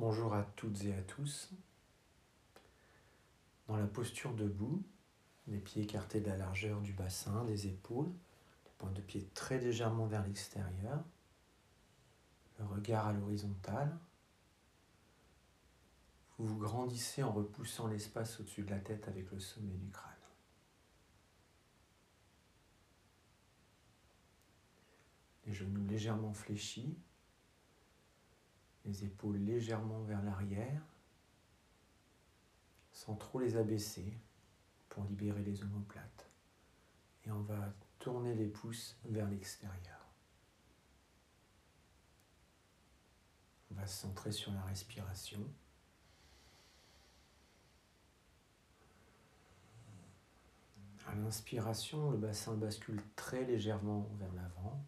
Bonjour à toutes et à tous. Dans la posture debout, les pieds écartés de la largeur du bassin, des épaules, les pointes de pied très légèrement vers l'extérieur, le regard à l'horizontale. Vous vous grandissez en repoussant l'espace au-dessus de la tête avec le sommet du crâne. Les genoux légèrement fléchis, les épaules légèrement vers l'arrière, sans trop les abaisser pour libérer les omoplates. Et on va tourner les pouces vers l'extérieur. On va se centrer sur la respiration. À l'inspiration, le bassin bascule très légèrement vers l'avant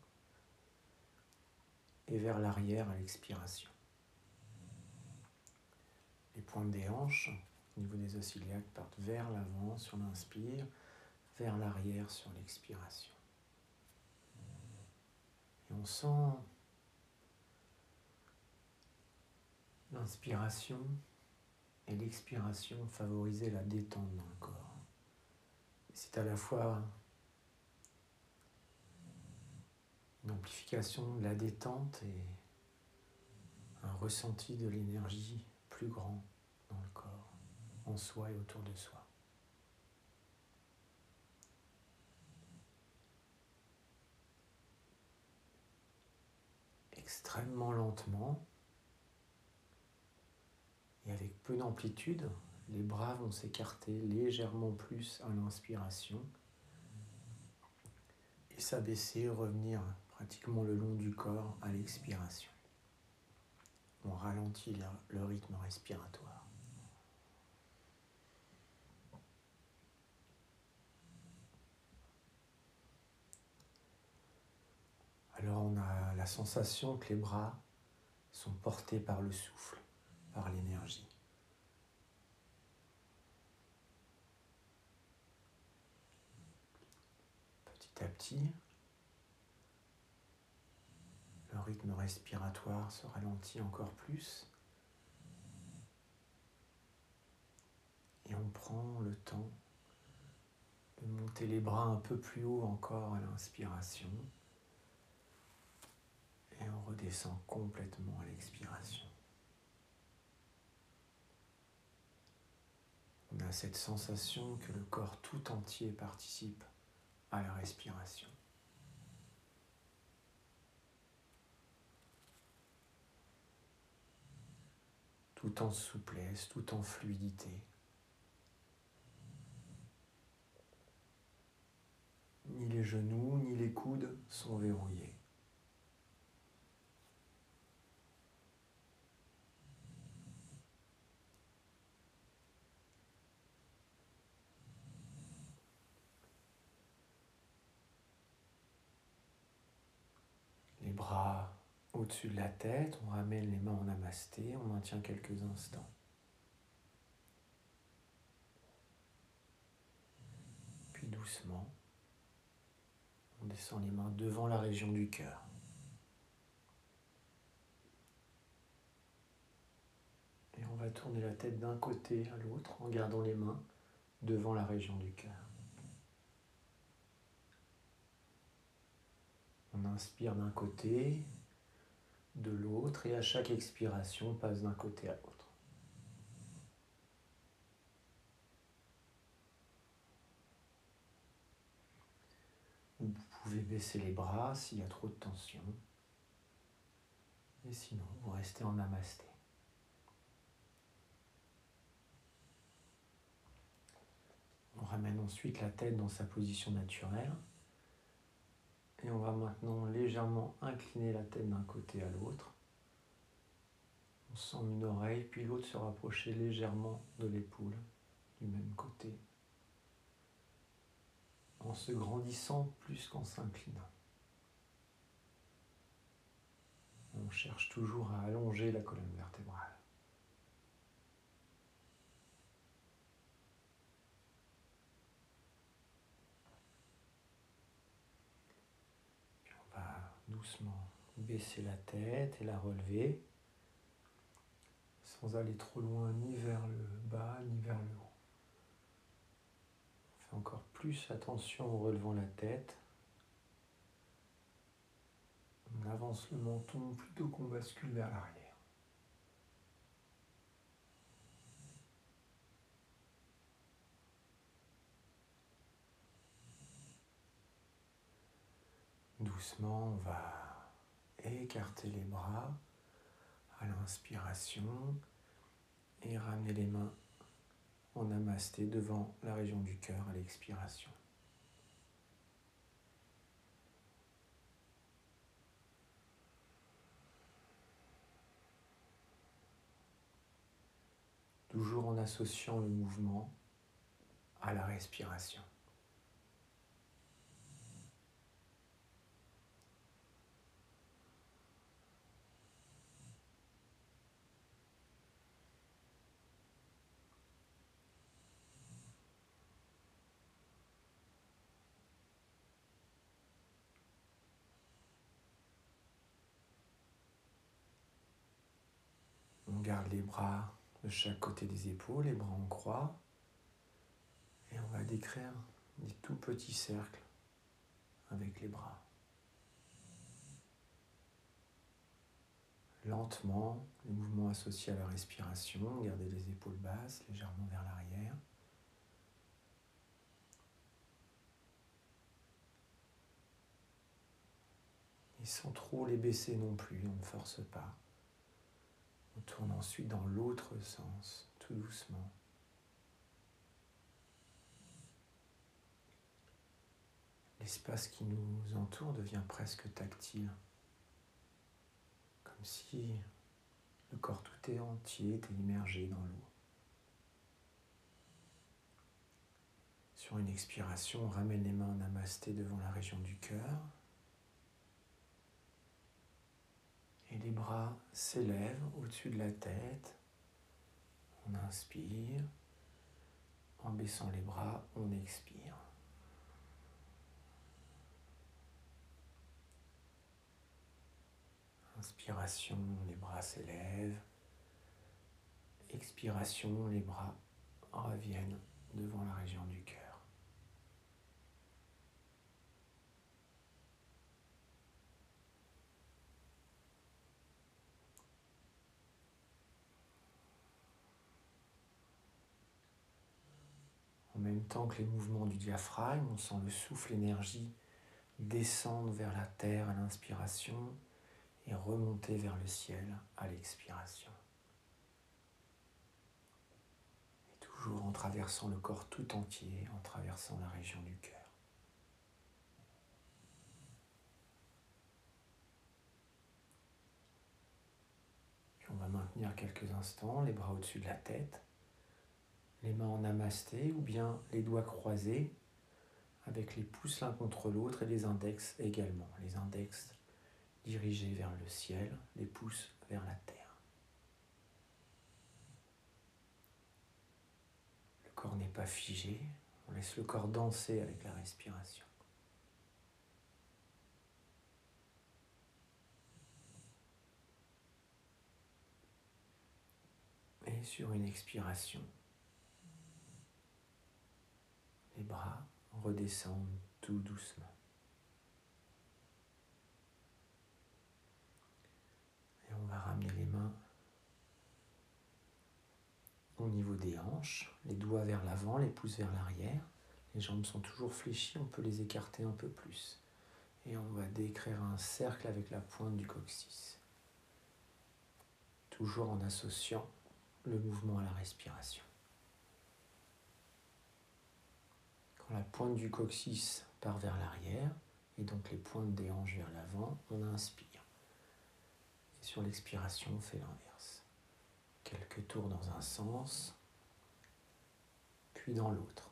et vers l'arrière à l'expiration les pointes des hanches au niveau des os iliaques partent vers l'avant sur l'inspire, vers l'arrière sur l'expiration. Et on sent l'inspiration et l'expiration favoriser la détente dans le corps. C'est à la fois une amplification de la détente et un ressenti de l'énergie plus grand dans le corps, en soi et autour de soi. Extrêmement lentement et avec peu d'amplitude, les bras vont s'écarter légèrement plus à l'inspiration et s'abaisser, revenir pratiquement le long du corps à l'expiration on ralentit le, rythme respiratoire. Alors on a la sensation que les bras sont portés par le souffle, par l'énergie. Petit à petit, le respiratoire se ralentit encore plus. Et on prend le temps de monter les bras un peu plus haut encore à l'inspiration. Et on redescend complètement à l'expiration. On a cette sensation que le corps tout entier participe à la respiration. Tout en souplesse, tout en fluidité. Ni les genoux, ni les coudes sont verrouillés. Les bras au-dessus de la tête, on ramène les mains en namasté, on maintient quelques instants. Puis doucement, on descend les mains devant la région du cœur. Et on va tourner la tête d'un côté à l'autre en gardant les mains devant la région du cœur. On inspire d'un côté, de l'autre et à chaque expiration, on passe d'un côté à l'autre. Vous pouvez baisser les bras s'il y a trop de tension. Et sinon, vous restez en namasté. On ramène ensuite la tête dans sa position naturelle. Et on va maintenant légèrement incliner la tête d'un côté à l'autre. On sent une oreille, puis l'autre se rapprocher légèrement de l'épaule du même côté, en se grandissant plus qu'en s'inclinant. On cherche toujours à allonger la colonne vertébrale. Baisser la tête et la relever sans aller trop loin ni vers le bas ni vers le haut. Encore plus attention en relevant la tête. On avance le menton plutôt qu'on bascule vers l'arrière. Doucement, on va écarter les bras à l'inspiration et ramener les mains en namasté devant la région du cœur à l'expiration. Toujours en associant le mouvement à la respiration. On les bras de chaque côté des épaules, les bras en croix. Et on va décrire des tout petits cercles avec les bras. Lentement, les mouvements associés à la respiration, gardez les épaules basses, légèrement vers l'arrière. Et sans trop les baisser non plus, on ne force pas. On tourne ensuite dans l'autre sens, tout doucement. L'espace qui nous entoure devient presque tactile, comme si le corps tout entier était immergé dans l'eau. Sur une expiration, on ramène les mains en namasté devant la région du cœur. Et les bras s'élèvent au-dessus de la tête. On inspire. En baissant les bras, on expire. Inspiration, les bras s'élèvent. Expiration, les bras reviennent devant la région du cœur. En même que les mouvements du diaphragme, on sent le souffle énergie descendre vers la terre à l'inspiration et remonter vers le ciel à l'expiration. Et toujours en traversant le corps tout entier, en traversant la région du cœur. on va maintenir quelques instants les bras au-dessus de la tête les mains en namasté ou bien les doigts croisés avec les pouces l'un contre l'autre et les index également. Les index dirigés vers le ciel, les pouces vers la terre. Le corps n'est pas figé, on laisse le corps danser avec la respiration. Et sur une expiration, les bras redescendent tout doucement. Et on va ramener les mains au niveau des hanches, les doigts vers l'avant, les pouces vers l'arrière. Les jambes sont toujours fléchies, on peut les écarter un peu plus. Et on va décrire un cercle avec la pointe du coccyx. Toujours en associant le mouvement à la respiration. La pointe du coccyx part vers l'arrière et donc les pointes des hanches vers l'avant, on inspire. Et sur l'expiration, on fait l'inverse. Quelques tours dans un sens, puis dans l'autre.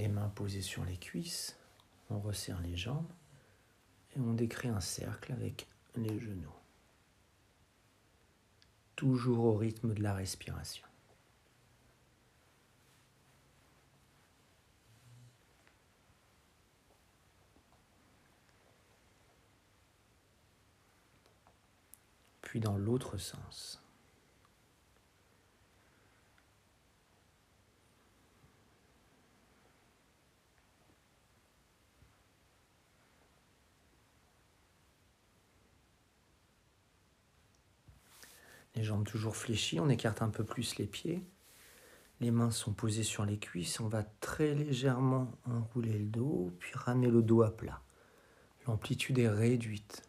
Les mains posées sur les cuisses, On resserre les jambes et on décrit un cercle avec les genoux. Toujours au rythme de la respiration. Puis dans l'autre sens. Les jambes toujours fléchies, on écarte un peu plus les pieds. Les mains sont posées sur les cuisses. On va très légèrement enrouler le dos, puis ramener le dos à plat. L'amplitude est réduite.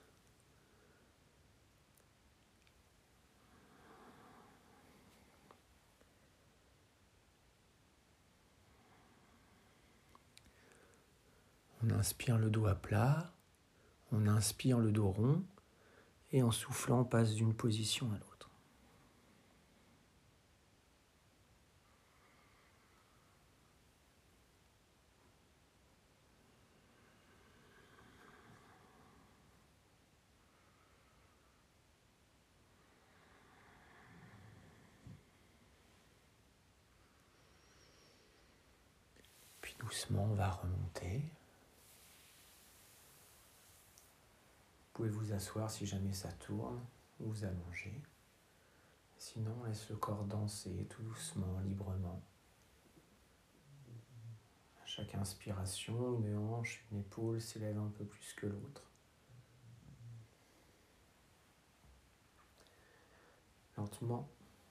On inspire le dos à plat, on inspire le dos rond, et en soufflant, on passe d'une position à l'autre. Doucement, va remonter. Vous pouvez vous asseoir si jamais ça tourne ou vous allonger. Sinon, laisse le corps danser tout doucement, librement. À chaque inspiration, une hanche, une épaule s'élève un peu plus que l'autre. Lentement,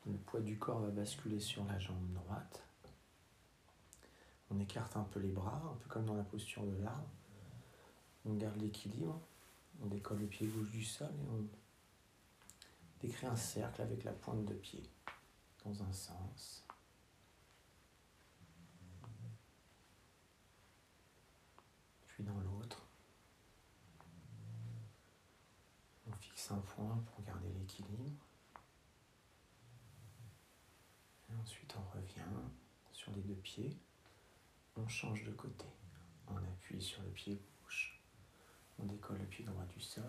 le poids du corps va basculer sur la jambe droite. On écarte un peu les bras, un peu comme dans la posture de l'arbre. On garde l'équilibre. On décolle le pied gauche du sol et on décrit un cercle avec la pointe de pied dans un sens. Puis dans l'autre. On fixe un point pour garder l'équilibre. Ensuite on revient sur les deux pieds on change de côté. On appuie sur le pied gauche, on décolle le pied droit du sol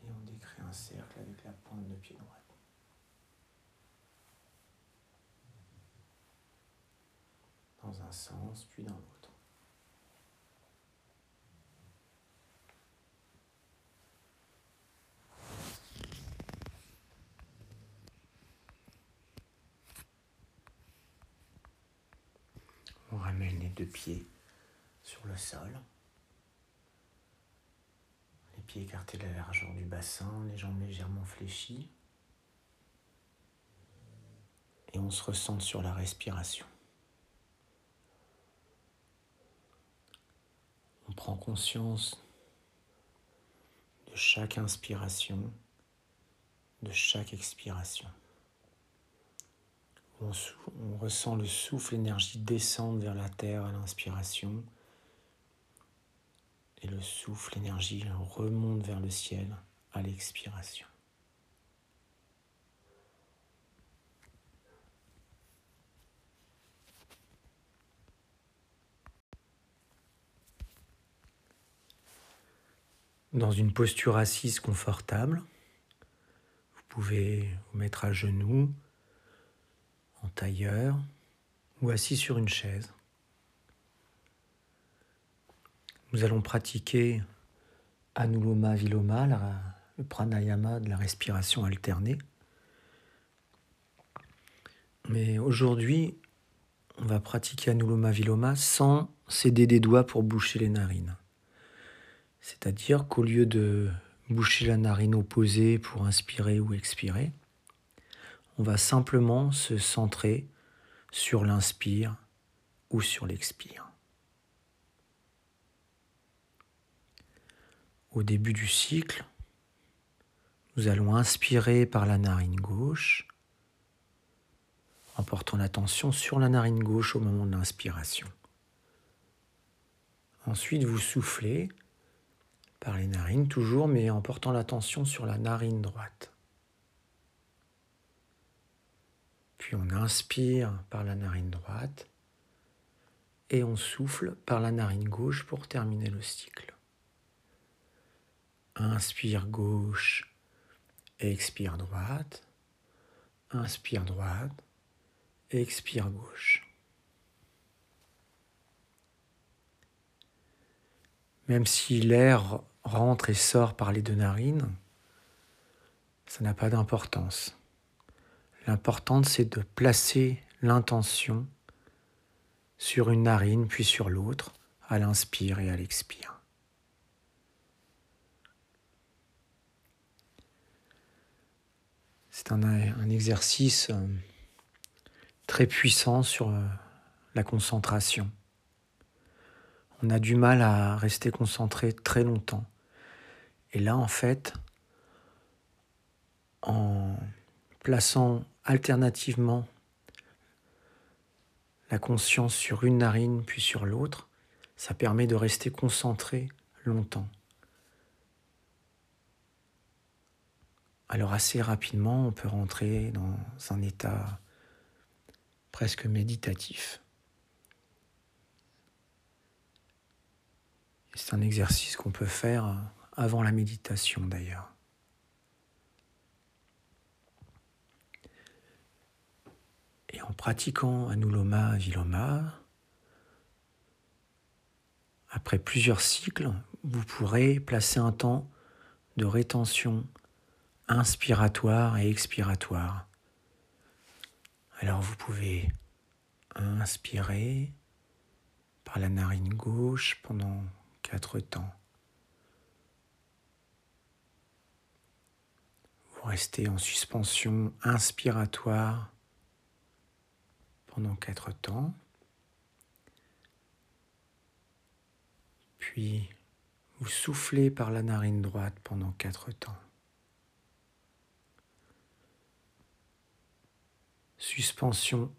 et on décrit un cercle avec la pointe de pied droit. Dans un sens, puis dans l'autre. Deux pieds sur le sol. Les pieds écartés de la largeur du bassin, les jambes légèrement fléchies. Et on se ressent sur la respiration. On prend conscience de chaque inspiration, de chaque expiration on, ressent le souffle, l'énergie descendre vers la terre à l'inspiration. Et le souffle, l'énergie remonte vers le ciel à l'expiration. Dans une posture assise confortable, vous pouvez vous mettre à genoux, en tailleur ou assis sur une chaise. Nous allons pratiquer Anuloma Viloma, le pranayama de la respiration alternée. Mais aujourd'hui, on va pratiquer Anuloma Viloma sans céder des doigts pour boucher les narines. C'est-à-dire qu'au lieu de boucher la narine opposée pour inspirer ou expirer, on va simplement se centrer sur l'inspire ou sur l'expire. Au début du cycle, nous allons inspirer par la narine gauche en portant l'attention sur la narine gauche au moment de l'inspiration. Ensuite, vous soufflez par les narines toujours, mais en portant l'attention sur la narine droite. Puis on inspire par la narine droite et on souffle par la narine gauche pour terminer le cycle. Inspire gauche, expire droite. Inspire droite, expire gauche. Même si l'air rentre et sort par les deux narines, ça n'a pas d'importance. L'important, c'est de placer l'intention sur une narine puis sur l'autre, à l'inspire et à l'expire. C'est un, un, exercice euh, très puissant sur euh, la concentration. On a du mal à rester concentré très longtemps. Et là, en fait, en plaçant alternativement la conscience sur une narine puis sur l'autre, ça permet de rester concentré longtemps. Alors assez rapidement, on peut rentrer dans un état presque méditatif. C'est un exercice qu'on peut faire avant la méditation d'ailleurs. Et en pratiquant Anuloma Viloma, après plusieurs cycles, vous pourrez placer un temps de rétention inspiratoire et expiratoire. Alors vous pouvez inspirer par la narine gauche pendant quatre temps. Vous restez en suspension inspiratoire pendant quatre temps. Puis vous soufflez par la narine droite pendant quatre temps. suspension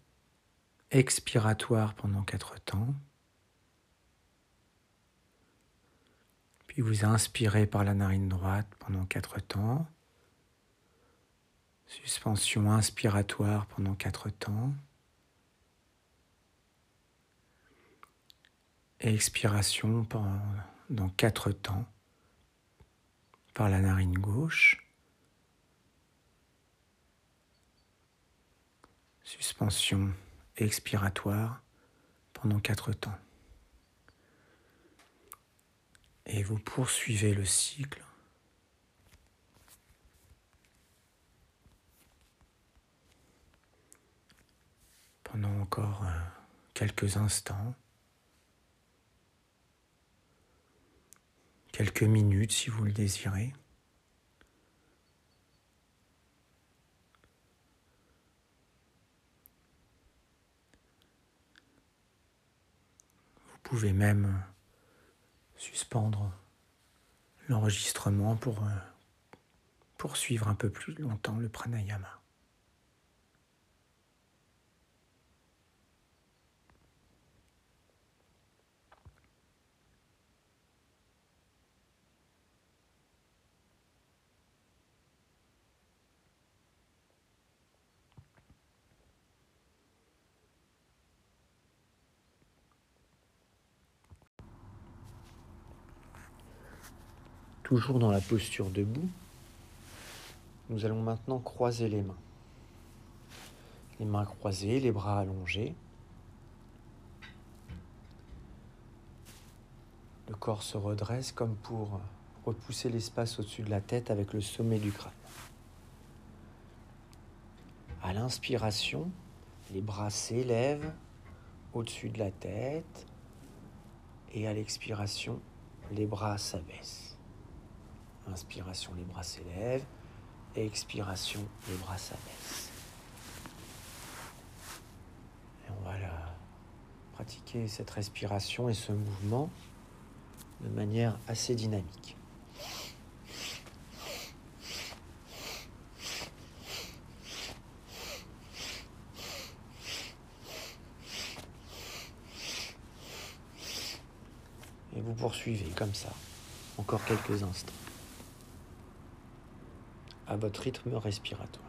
expiratoire pendant quatre temps. Puis vous inspirez par la narine droite pendant quatre temps. Suspension inspiratoire pendant quatre temps. Expiration pendant quatre temps par la narine gauche. suspension expiratoire pendant quatre temps. Et vous poursuivez le cycle pendant encore euh, quelques instants, quelques minutes si vous le désirez. pouvez même suspendre l'enregistrement pour euh, poursuivre un peu plus longtemps le pranayama. Toujours dans la posture debout, nous allons maintenant croiser les mains. Les mains croisées, les bras allongés. Le corps se redresse comme pour repousser l'espace au-dessus de la tête avec le sommet du crâne. À l'inspiration, les bras s'élèvent au-dessus de la tête et à l'expiration, les bras s'abaissent. Inspiration, les bras s'élèvent. Expiration, les bras s'abaissent. Et on va pratiquer cette respiration et ce mouvement de manière assez dynamique. Et vous poursuivez comme ça, encore quelques instants à votre rythme respiratoire.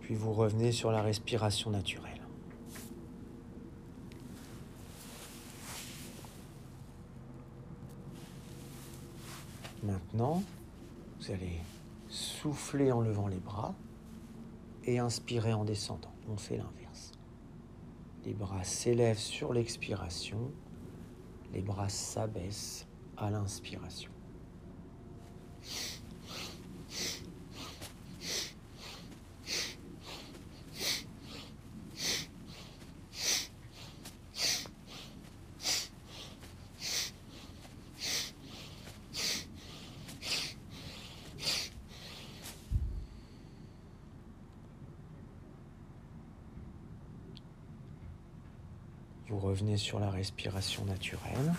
Puis vous revenez sur la respiration naturelle. Maintenant, vous allez souffler en levant les bras et inspirer en descendant. On fait l'inverse. Les bras s'élèvent sur l'expiration, les bras s'abaissent à l'inspiration. Sur la respiration naturelle.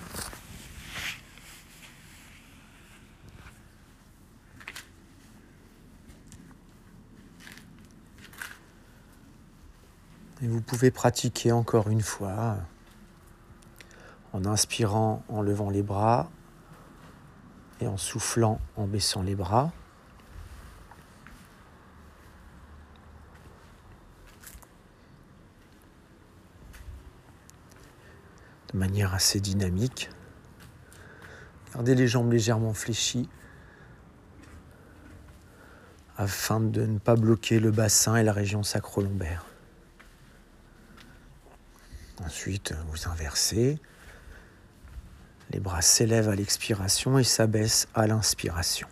Et vous pouvez pratiquer encore une fois en inspirant en levant les bras et en soufflant en baissant les bras. Manière assez dynamique. Gardez les jambes légèrement fléchies afin de ne pas bloquer le bassin et la région sacro-lombaire. Ensuite, vous inversez. Les bras s'élèvent à l'expiration et s'abaissent à l'inspiration.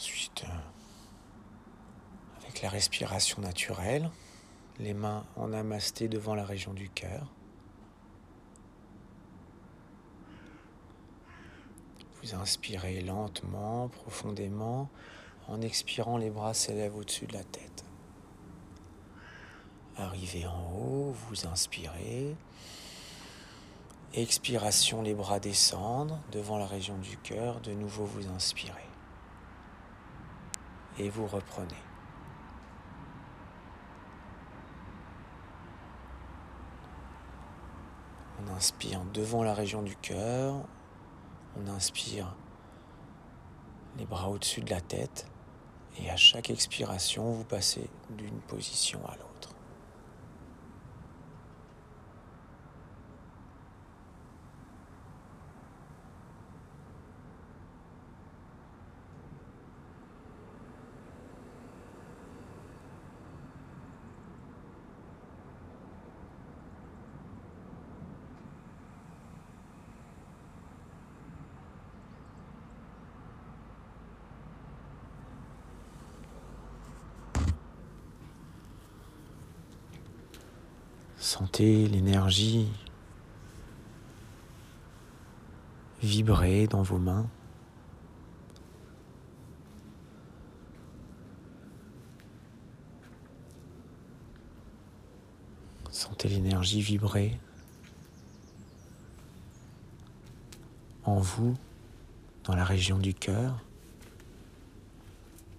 Ensuite, euh, la respiration naturelle, les mains en namasté devant la région du cœur. Vous inspirez lentement, profondément. En expirant, les bras s'élèvent au-dessus de la tête. Arrivez en haut, vous inspirez. Expiration, les bras descendent devant la région du cœur. De nouveau, vous inspirez et vous reprenez. On inspire devant la région du cœur, on inspire les bras au-dessus de la tête et à chaque expiration, vous passez d'une position à l'autre. L'énergie vibrer dans vos mains. Sentez l'énergie vibrer en vous, dans la région du cœur,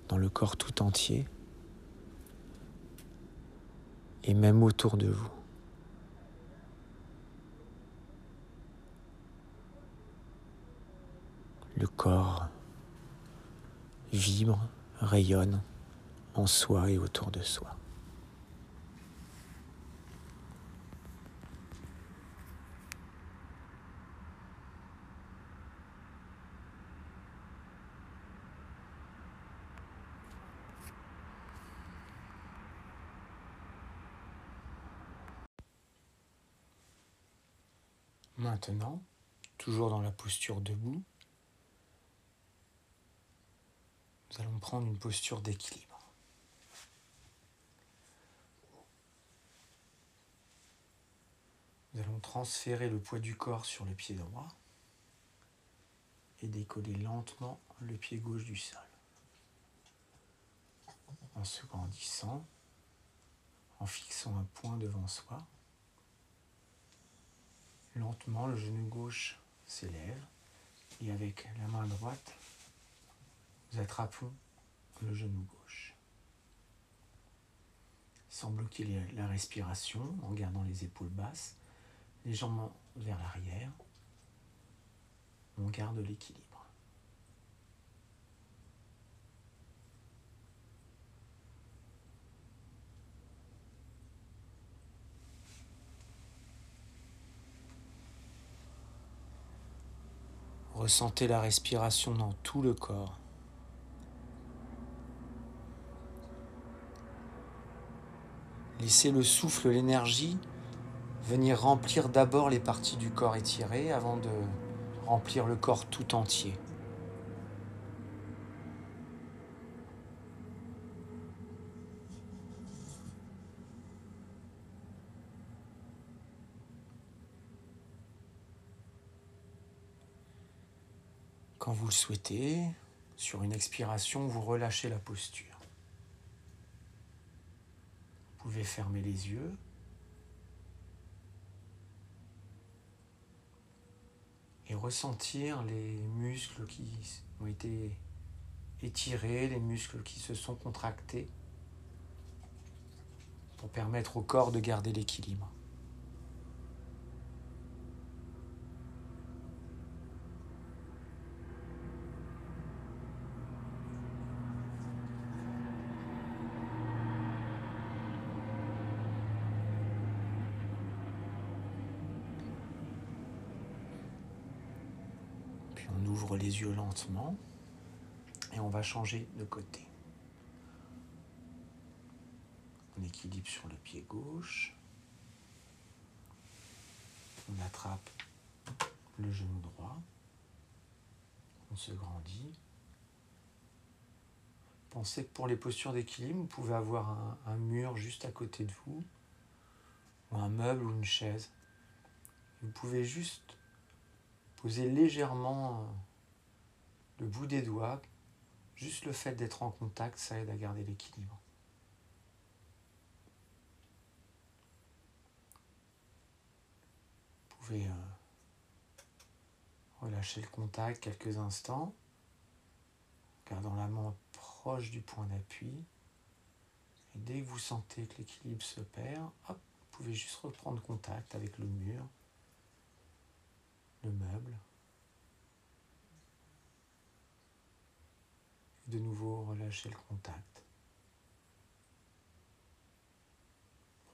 dans le corps tout entier et même autour de vous. Le corps vibre, rayonne en soi et autour de soi. Maintenant, toujours dans la posture debout, nous allons prendre une posture d'équilibre. Nous allons transférer le poids du corps sur le pied droit et décoller lentement le pied gauche du sol. En se grandissant, en fixant un point devant soi Lentement, le genou gauche s'élève et avec la main droite, nous attrapons le genou gauche. Sans bloquer la respiration en gardant les épaules basses, les jambes vers l'arrière, on garde l'équilibre. Ressentez la respiration dans tout le corps. Laissez le souffle, l'énergie venir remplir d'abord les parties du corps étirées avant de remplir le corps tout entier. Quand vous le souhaitez, sur une expiration, vous relâchez la posture. Pouvez fermer les yeux. Et ressentir les muscles qui ont été étirés, les muscles qui se sont contractés pour permettre au corps de garder l'équilibre. On ouvre les yeux lentement et on va changer de côté. On équilibre sur le pied gauche. On attrape le genou droit. On se grandit. Pensez que pour les postures d'équilibre, vous pouvez avoir un, un, mur juste à côté de vous, ou un meuble ou une chaise. Vous pouvez juste Posez légèrement euh, le bout des doigts. Juste le fait d'être en contact, ça aide à garder l'équilibre. Vous pouvez euh, relâcher le contact quelques instants, gardant la main proche du point d'appui. Et dès que vous sentez que l'équilibre se perd, hop, vous pouvez juste reprendre contact avec le mur le meuble. De nouveau relâcher le contact.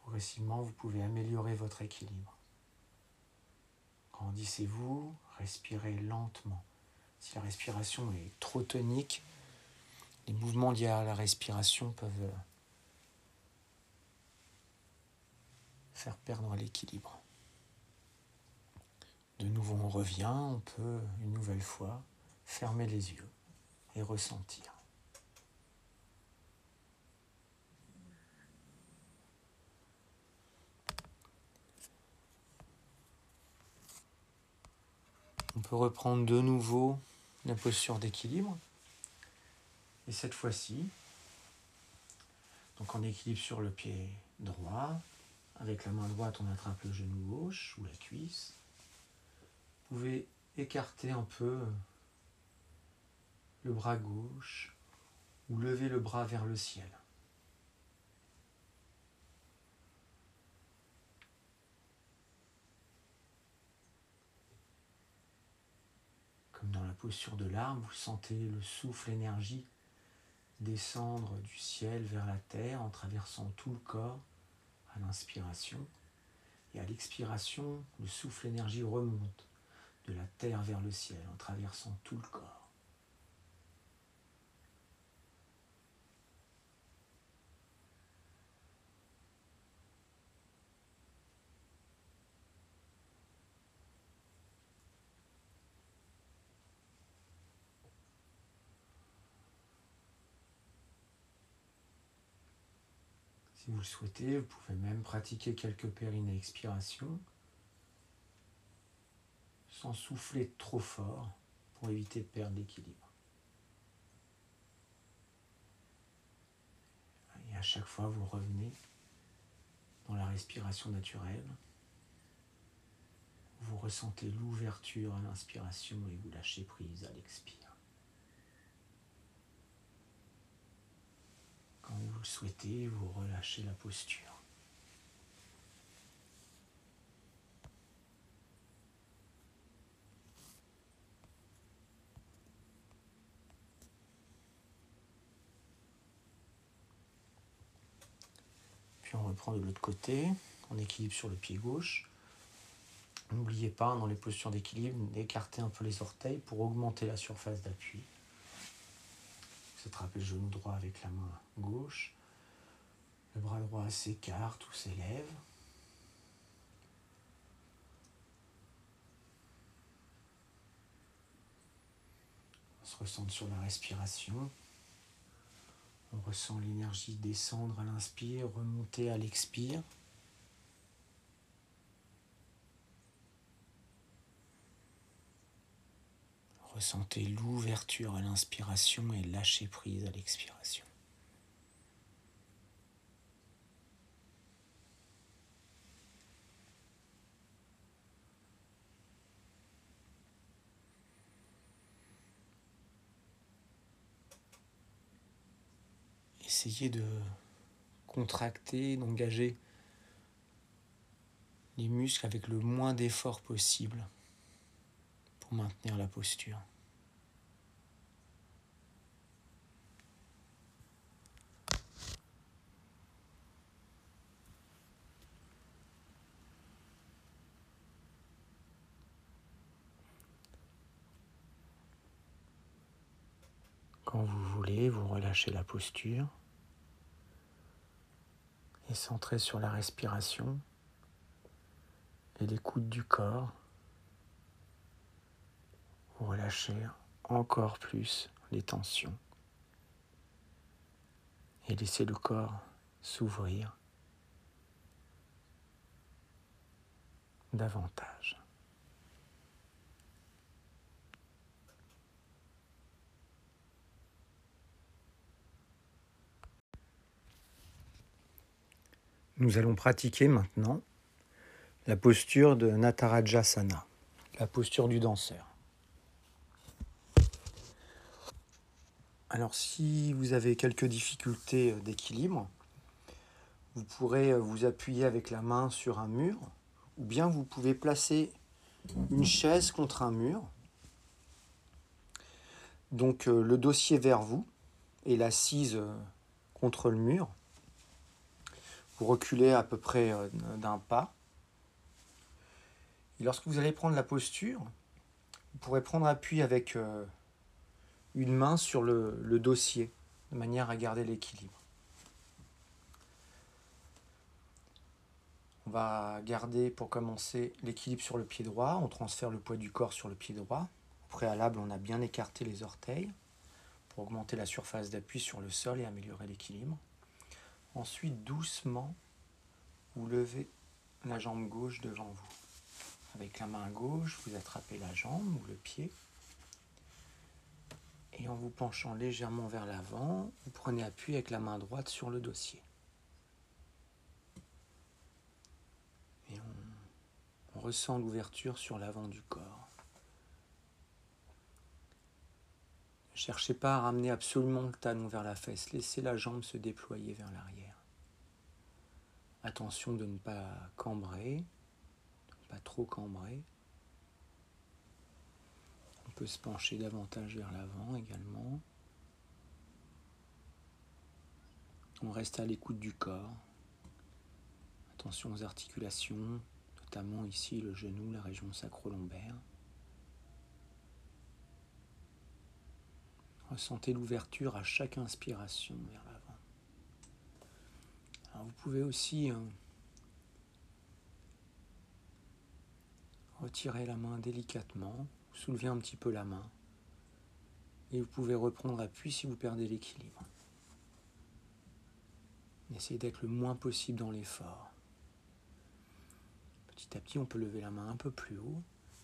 Progressivement, vous pouvez améliorer votre équilibre. Grandissez-vous, respirez lentement. Si la respiration est trop tonique, les mouvements liés à la respiration peuvent faire perdre l'équilibre. De nouveau, on revient, on peut une nouvelle fois fermer les yeux ressentir. On peut reprendre de nouveau la posture d'équilibre. Et cette fois-ci, donc en équilibre sur le pied droit, avec la main droite on attrape le genou gauche ou la cuisse, vous pouvez écarter un peu le bras gauche ou lever le bras vers le ciel. Comme dans la posture de l'arbre, vous sentez le souffle, l'énergie descendre du ciel vers la terre en traversant tout le corps à l'inspiration. Et à l'expiration, le souffle, l'énergie remonte de la terre vers le ciel en traversant tout le corps. Si vous le souhaitez, vous pouvez même pratiquer quelques périnées expiration sans souffler trop fort pour éviter de perdre l'équilibre. Et à chaque fois, vous revenez dans la respiration naturelle. Vous ressentez l'ouverture à l'inspiration et vous lâchez prise à l'expire. Quand vous souhaitez, vous relâchez la posture. Puis on reprend de l'autre côté, on équilibre sur le pied gauche. N'oubliez pas, dans les postures d'équilibre, d'écarter un peu les orteils pour augmenter la surface d'appui. Vous attrapez le genou droit avec la main gauche. Le bras droit s'écarte ou s'élève. On se ressent sur la respiration. On ressent l'énergie descendre à l'inspire, remonter à l'expire. Ressentez l'ouverture à l'inspiration et lâcher prise à l'expiration. Essayez de contracter, d'engager les muscles avec le moins d'effort possible pour maintenir la posture. Quand vous voulez, vous relâchez la posture et centrez sur la respiration et l'écoute du corps. Vous relâchez encore plus les tensions et laissez le corps s'ouvrir davantage. Nous allons pratiquer maintenant la posture de Natarajasana, la posture du danseur. Alors si vous avez quelques difficultés d'équilibre, vous pourrez vous appuyer avec la main sur un mur ou bien vous pouvez placer une chaise contre un mur. Donc euh, le dossier vers vous et l'assise euh, contre le mur. Vous reculez à peu près euh, d'un pas. Et lorsque vous allez prendre la posture, vous pourrez prendre appui avec euh, une main sur le, dossier, de manière à garder l'équilibre. On va garder pour commencer l'équilibre sur le pied droit. On transfère le poids du corps sur le pied droit. Au préalable, on a bien écarté les orteils pour augmenter la surface d'appui sur le sol et améliorer l'équilibre. Ensuite, doucement, vous levez la jambe gauche devant vous. Avec la main gauche, vous attrapez la jambe ou le pied. Et en vous penchant légèrement vers l'avant, vous prenez appui avec la main droite sur le dossier. Et on, ressent l'ouverture sur l'avant du corps. Cherchez pas à ramener absolument le talon vers la fesse. Laissez la jambe se déployer vers l'arrière. Attention de ne pas cambrer, de ne pas trop cambrer. Peut se pencher davantage vers l'avant également. On reste à l'écoute du corps. Attention aux articulations, notamment ici le genou, la région sacro-lombaire. Ressentez l'ouverture à chaque inspiration vers l'avant. Vous pouvez aussi euh, retirer la main délicatement, soulever un petit peu la main et vous pouvez reprendre appui si vous perdez l'équilibre. Essayez d'être le moins possible dans l'effort. Petit à petit, on peut lever la main un peu plus haut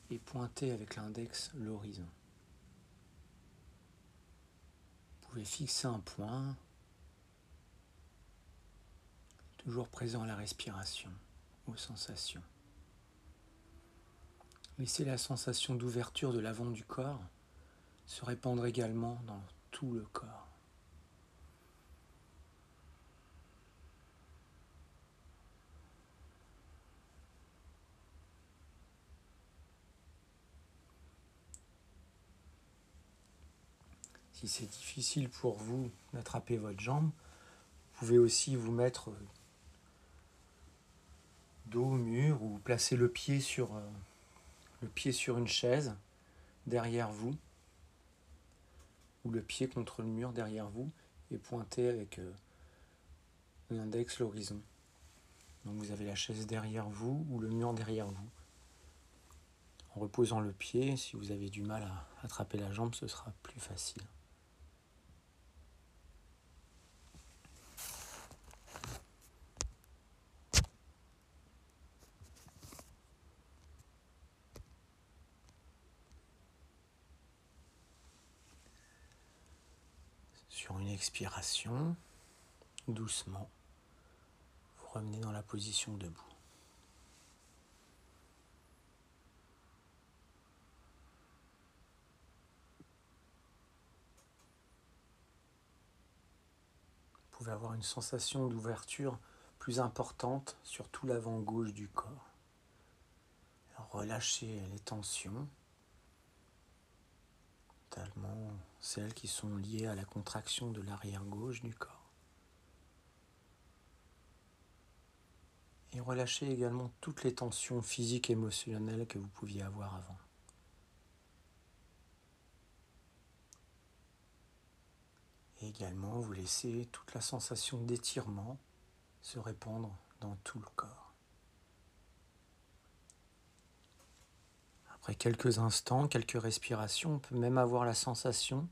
et pointer avec l'index l'horizon. pouvez fixer un point, toujours présent à la respiration, aux sensations. Laissez la sensation d'ouverture de l'avant du corps se répandre également dans tout le corps. Si c'est difficile pour vous d'attraper votre jambe, vous pouvez aussi vous mettre dos au mur ou placer le pied sur, euh, le pied sur une chaise derrière vous ou le pied contre le mur derrière vous et pointer avec euh, l'index l'horizon. Donc vous avez la chaise derrière vous ou le mur derrière vous. En reposant le pied, si vous avez du mal à attraper la jambe, ce sera plus facile. Une expiration, doucement, vous revenez dans la position debout. Vous pouvez avoir une sensation d'ouverture plus importante sur tout l'avant gauche du corps. relâchez les tensions celles qui sont liées à la contraction de l'arrière gauche du corps. Et relâchez également toutes les tensions physiques et émotionnelles que vous pouviez avoir avant. Et également, vous laissez toute la sensation d'étirement se répandre dans tout le corps. Après quelques instants, quelques respirations, on peut même avoir la sensation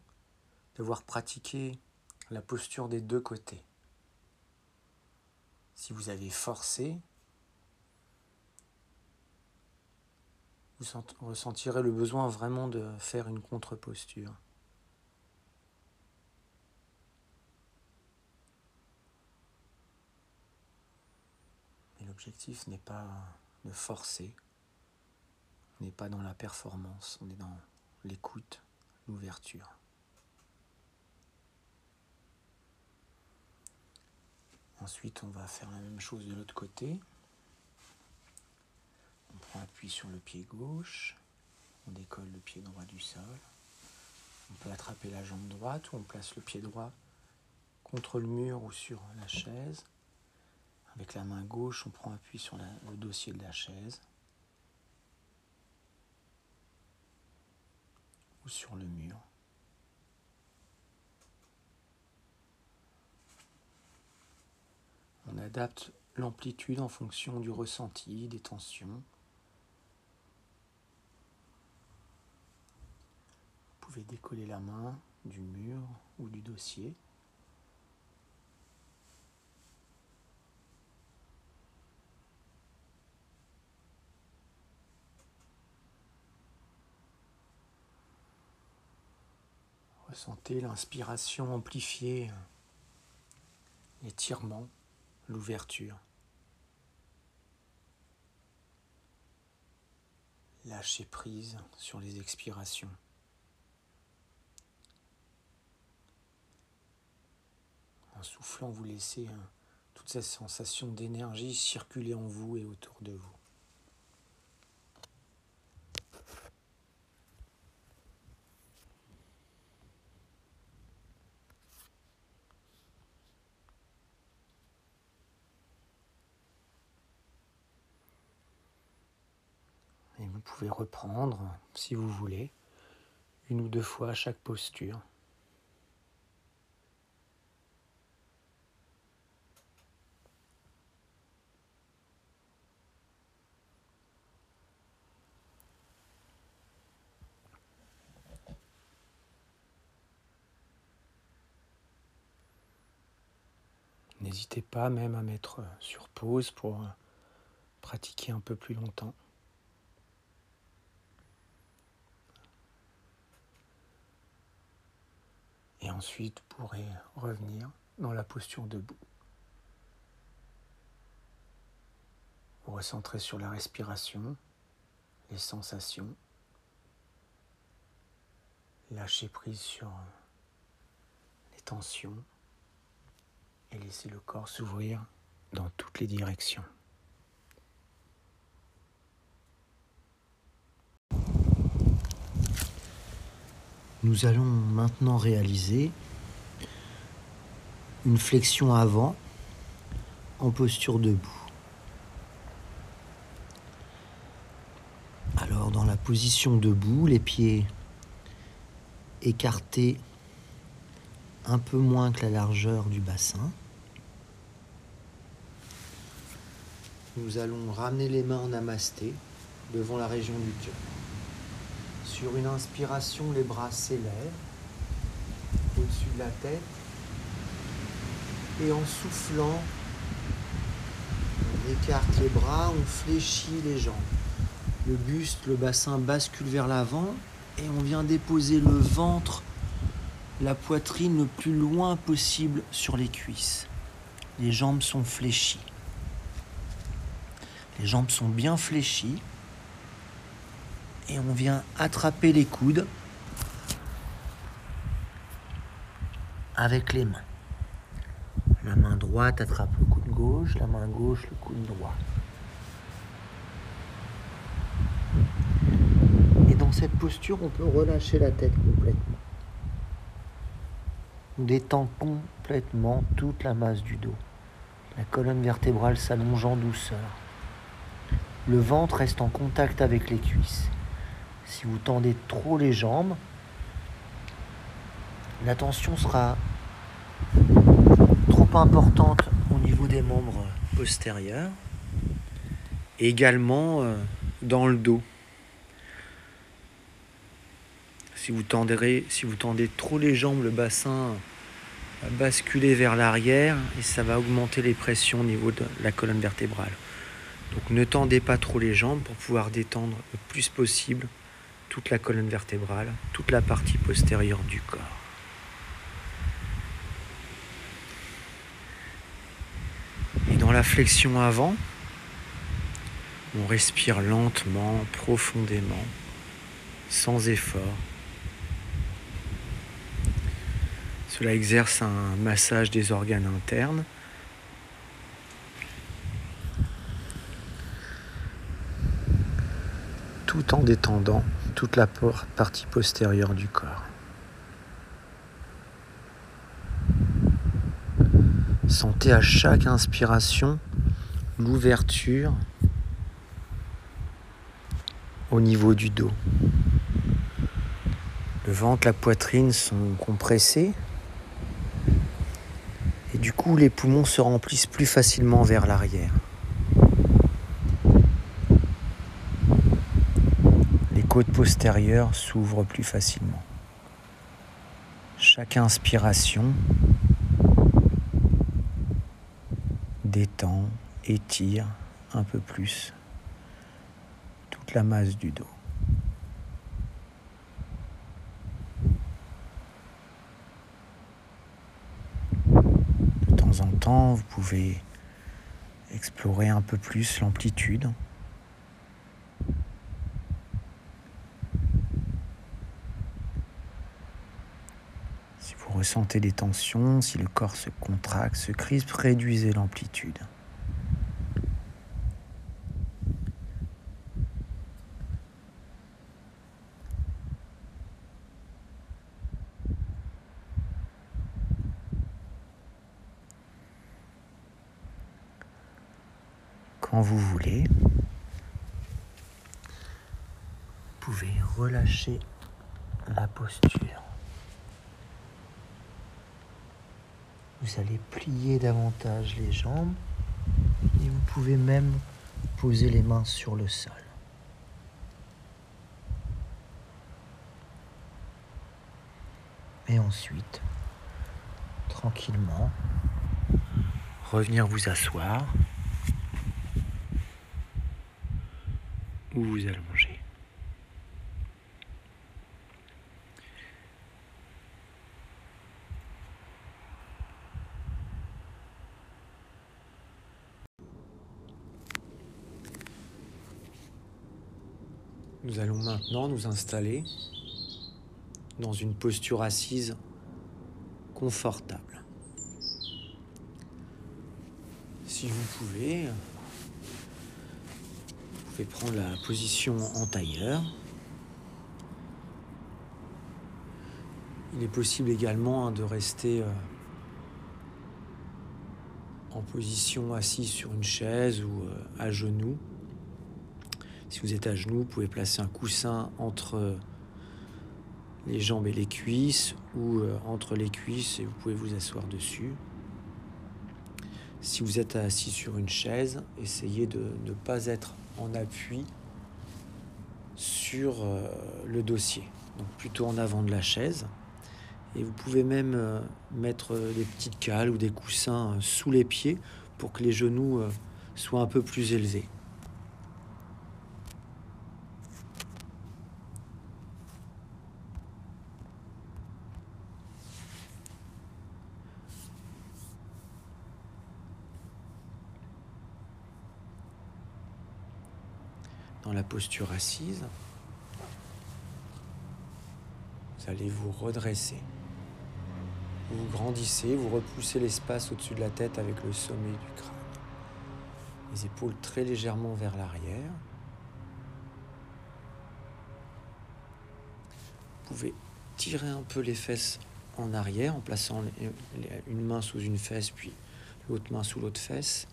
devoir pratiquer la posture des deux côtés. Si vous avez forcé, vous ressentirez le besoin vraiment de faire une contre-posture. Mais l'objectif n'est pas de forcer, on n'est pas dans la performance, on est dans l'écoute, l'ouverture. Ensuite, on va faire la même chose de l'autre côté. On prend appui sur le pied gauche, on décolle le pied droit du sol. On peut attraper la jambe droite ou on place le pied droit contre le mur ou sur la chaise. Avec la main gauche, on prend appui sur le dossier de la chaise. Sur le mur. On adapte l'amplitude en fonction du ressenti, des tensions. Vous pouvez décoller la main du mur ou du dossier. Ressentez l'inspiration amplifiée, l'étirement, l'ouverture. Lâchez prise sur les expirations. En soufflant, vous laissez hein, toute cette sensation d'énergie circuler en vous et autour de vous. Vous pouvez reprendre, si vous voulez, une ou deux fois chaque posture. N'hésitez pas même à mettre sur pause pour pratiquer un peu plus longtemps. Et ensuite, vous pourrez revenir dans la posture debout. Vous recentrez sur la respiration, les sensations, lâcher prise sur les tensions et laisser le corps s'ouvrir dans toutes les directions. Nous allons maintenant réaliser une flexion avant en posture debout. Alors dans la position debout, les pieds écartés un peu moins que la largeur du bassin. Nous allons ramener les mains en namasté devant la région du cœur. Sur une inspiration, les bras s'élèvent au-dessus de la tête. Et en soufflant, on écarte les bras, on fléchit les jambes. Le buste, le bassin bascule vers l'avant et on vient déposer le ventre, la poitrine le plus loin possible sur les cuisses. Les jambes sont fléchies. Les jambes sont bien fléchies et on vient attraper les coudes avec les mains. La main droite attrape le coude gauche, la main gauche le coude droit. Et dans cette posture, on peut relâcher la tête complètement. On détend complètement toute la masse du dos. La colonne vertébrale s'allonge en douceur. Le ventre reste en contact avec les cuisses. Si vous tendez trop les jambes, la tension sera trop importante au niveau des membres postérieurs, également euh, dans le dos. Si vous, si vous tendez trop les jambes, le bassin va basculer vers l'arrière et ça va augmenter les pressions au niveau de la colonne vertébrale. Donc ne tendez pas trop les jambes pour pouvoir détendre le plus possible toute la colonne vertébrale, toute la partie postérieure du corps. Et dans la flexion avant, on respire lentement, profondément, sans effort. Cela exerce un massage des organes internes. tout en détendant la partie postérieure du corps. Sentez à chaque inspiration l'ouverture au niveau du dos. Le ventre, la poitrine sont compressés et du coup les poumons se remplissent plus facilement vers l'arrière. Côte postérieure s'ouvre plus facilement. Chaque inspiration détend, étire un peu plus toute la masse du dos. De temps en temps, vous pouvez explorer un peu plus l'amplitude. Ressentez des tensions, si le corps se contracte, se crispe, réduisez l'amplitude. Quand vous voulez, vous pouvez relâcher la posture. Vous allez plier davantage les jambes et vous pouvez même poser les mains sur le sol. Et ensuite, tranquillement, revenir vous asseoir ou vous allonger. Nous allons maintenant nous installer dans une posture assise confortable. Si vous pouvez, vous pouvez prendre la position en tailleur. Il est possible également hein, de rester euh, en position assise sur une chaise ou euh, à genoux. Si vous êtes à genoux, vous pouvez placer un coussin entre les jambes et les cuisses ou euh, entre les cuisses et vous pouvez vous asseoir dessus. Si vous êtes assis sur une chaise, essayez de ne pas être en appui sur euh, le dossier, donc plutôt en avant de la chaise. Et vous pouvez même euh, mettre des petites cales ou des coussins sous les pieds pour que les genoux soient un peu plus élevés. Posture assise, vous allez vous redresser. Vous grandissez, vous repoussez l'espace au-dessus de la tête avec le sommet du crâne. Les épaules très légèrement vers l'arrière. Vous pouvez tirer un peu les fesses en arrière en plaçant une main sous une fesse puis l'autre main sous l'autre fesse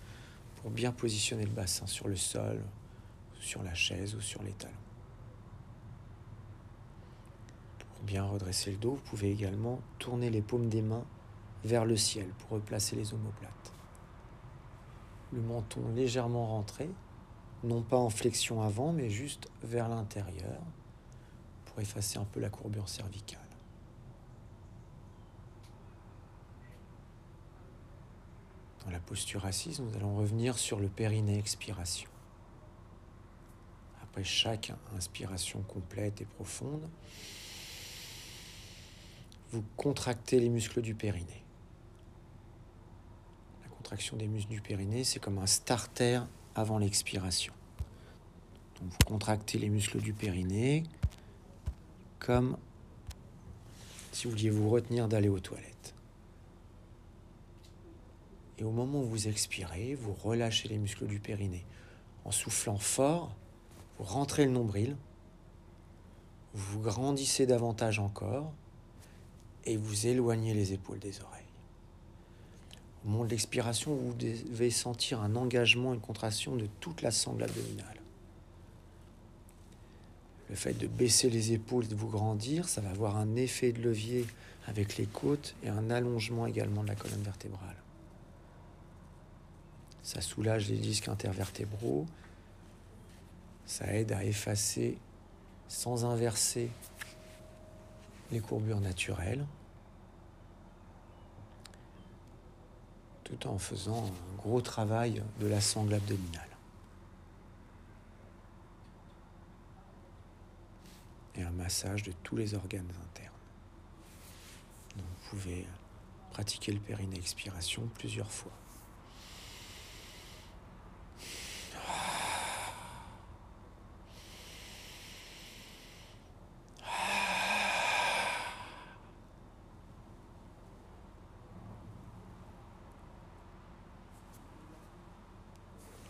pour bien positionner le bassin sur le sol sur la chaise ou sur les talons. Pour bien redresser le dos, vous pouvez également tourner les paumes des mains vers le ciel pour replacer les omoplates. Le menton légèrement rentré, non pas en flexion avant, mais juste vers l'intérieur pour effacer un peu la courbure cervicale. Dans la posture assise, nous allons revenir sur le périnée expiration chaque inspiration complète et profonde, vous contractez les muscles du périnée. La contraction des muscles du périnée, c'est comme un starter avant l'expiration. Donc vous contractez les muscles du périnée comme si vous vouliez vous retenir d'aller aux toilettes. Et au moment où vous expirez, vous relâchez les muscles du périnée en soufflant fort vous rentrez le nombril, vous grandissez davantage encore et vous éloignez les épaules des oreilles. Au moment de l'expiration, vous devez sentir un engagement, une contraction de toute la sangle abdominale. Le fait de baisser les épaules et de vous grandir, ça va avoir un effet de levier avec les côtes et un allongement également de la colonne vertébrale. Ça soulage les disques intervertébraux, ça aide à effacer sans inverser les courbures naturelles, tout en faisant un gros travail de la sangle abdominale. Et un massage de tous les organes internes. vous pouvez pratiquer le périnée expiration plusieurs fois.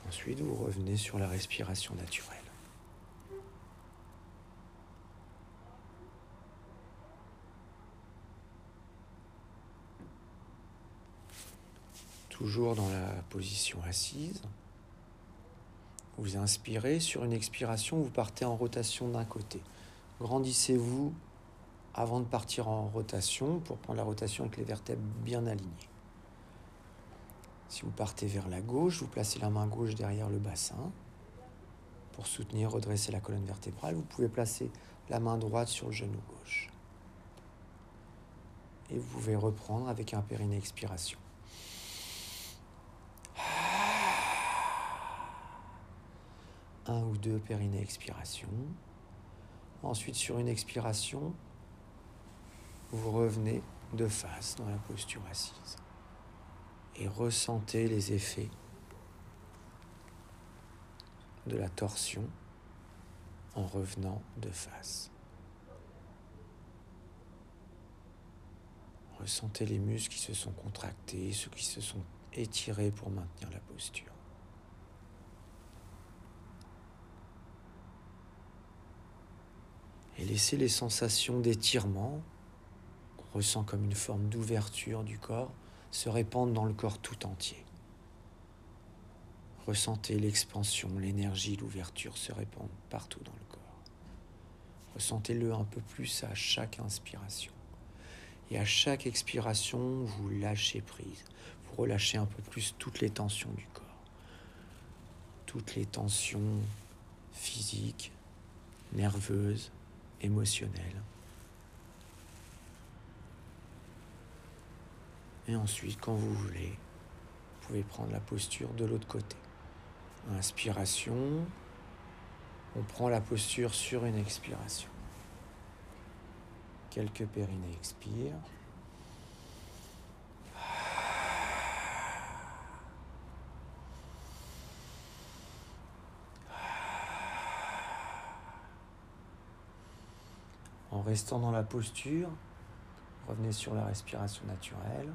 Ensuite, vous revenez sur la respiration naturelle. Toujours dans la position assise. Vous inspirez, sur une expiration, vous partez en rotation d'un côté. Grandissez-vous avant de partir en rotation pour prendre la rotation avec les vertèbres bien alignées. Si vous partez vers la gauche, vous placez la main gauche derrière le bassin pour soutenir, redresser la colonne vertébrale. Vous pouvez placer la main droite sur le genou gauche. Et vous pouvez reprendre avec un périnée expiration. Un ou deux périnées expiration. Ensuite, sur une expiration, vous revenez de face dans la posture assise et ressentez les effets de la torsion en revenant de face. Ressentez les muscles qui se sont contractés, ceux qui se sont étirés pour maintenir la posture. Et laissez les sensations d'étirement, qu'on ressent comme une forme d'ouverture du corps, se répandre dans le corps tout entier. Ressentez l'expansion, l'énergie, l'ouverture se répandre partout dans le corps. Ressentez-le un peu plus à chaque inspiration. Et à chaque expiration, vous lâchez prise. Vous relâchez un peu plus toutes les tensions du corps. Toutes les tensions physiques, nerveuses, émotionnelles. Et ensuite, quand vous voulez, vous pouvez prendre la posture de l'autre côté. Inspiration, on prend la posture sur une expiration. Quelques périnées expirent. En restant dans la posture, revenez sur la respiration naturelle.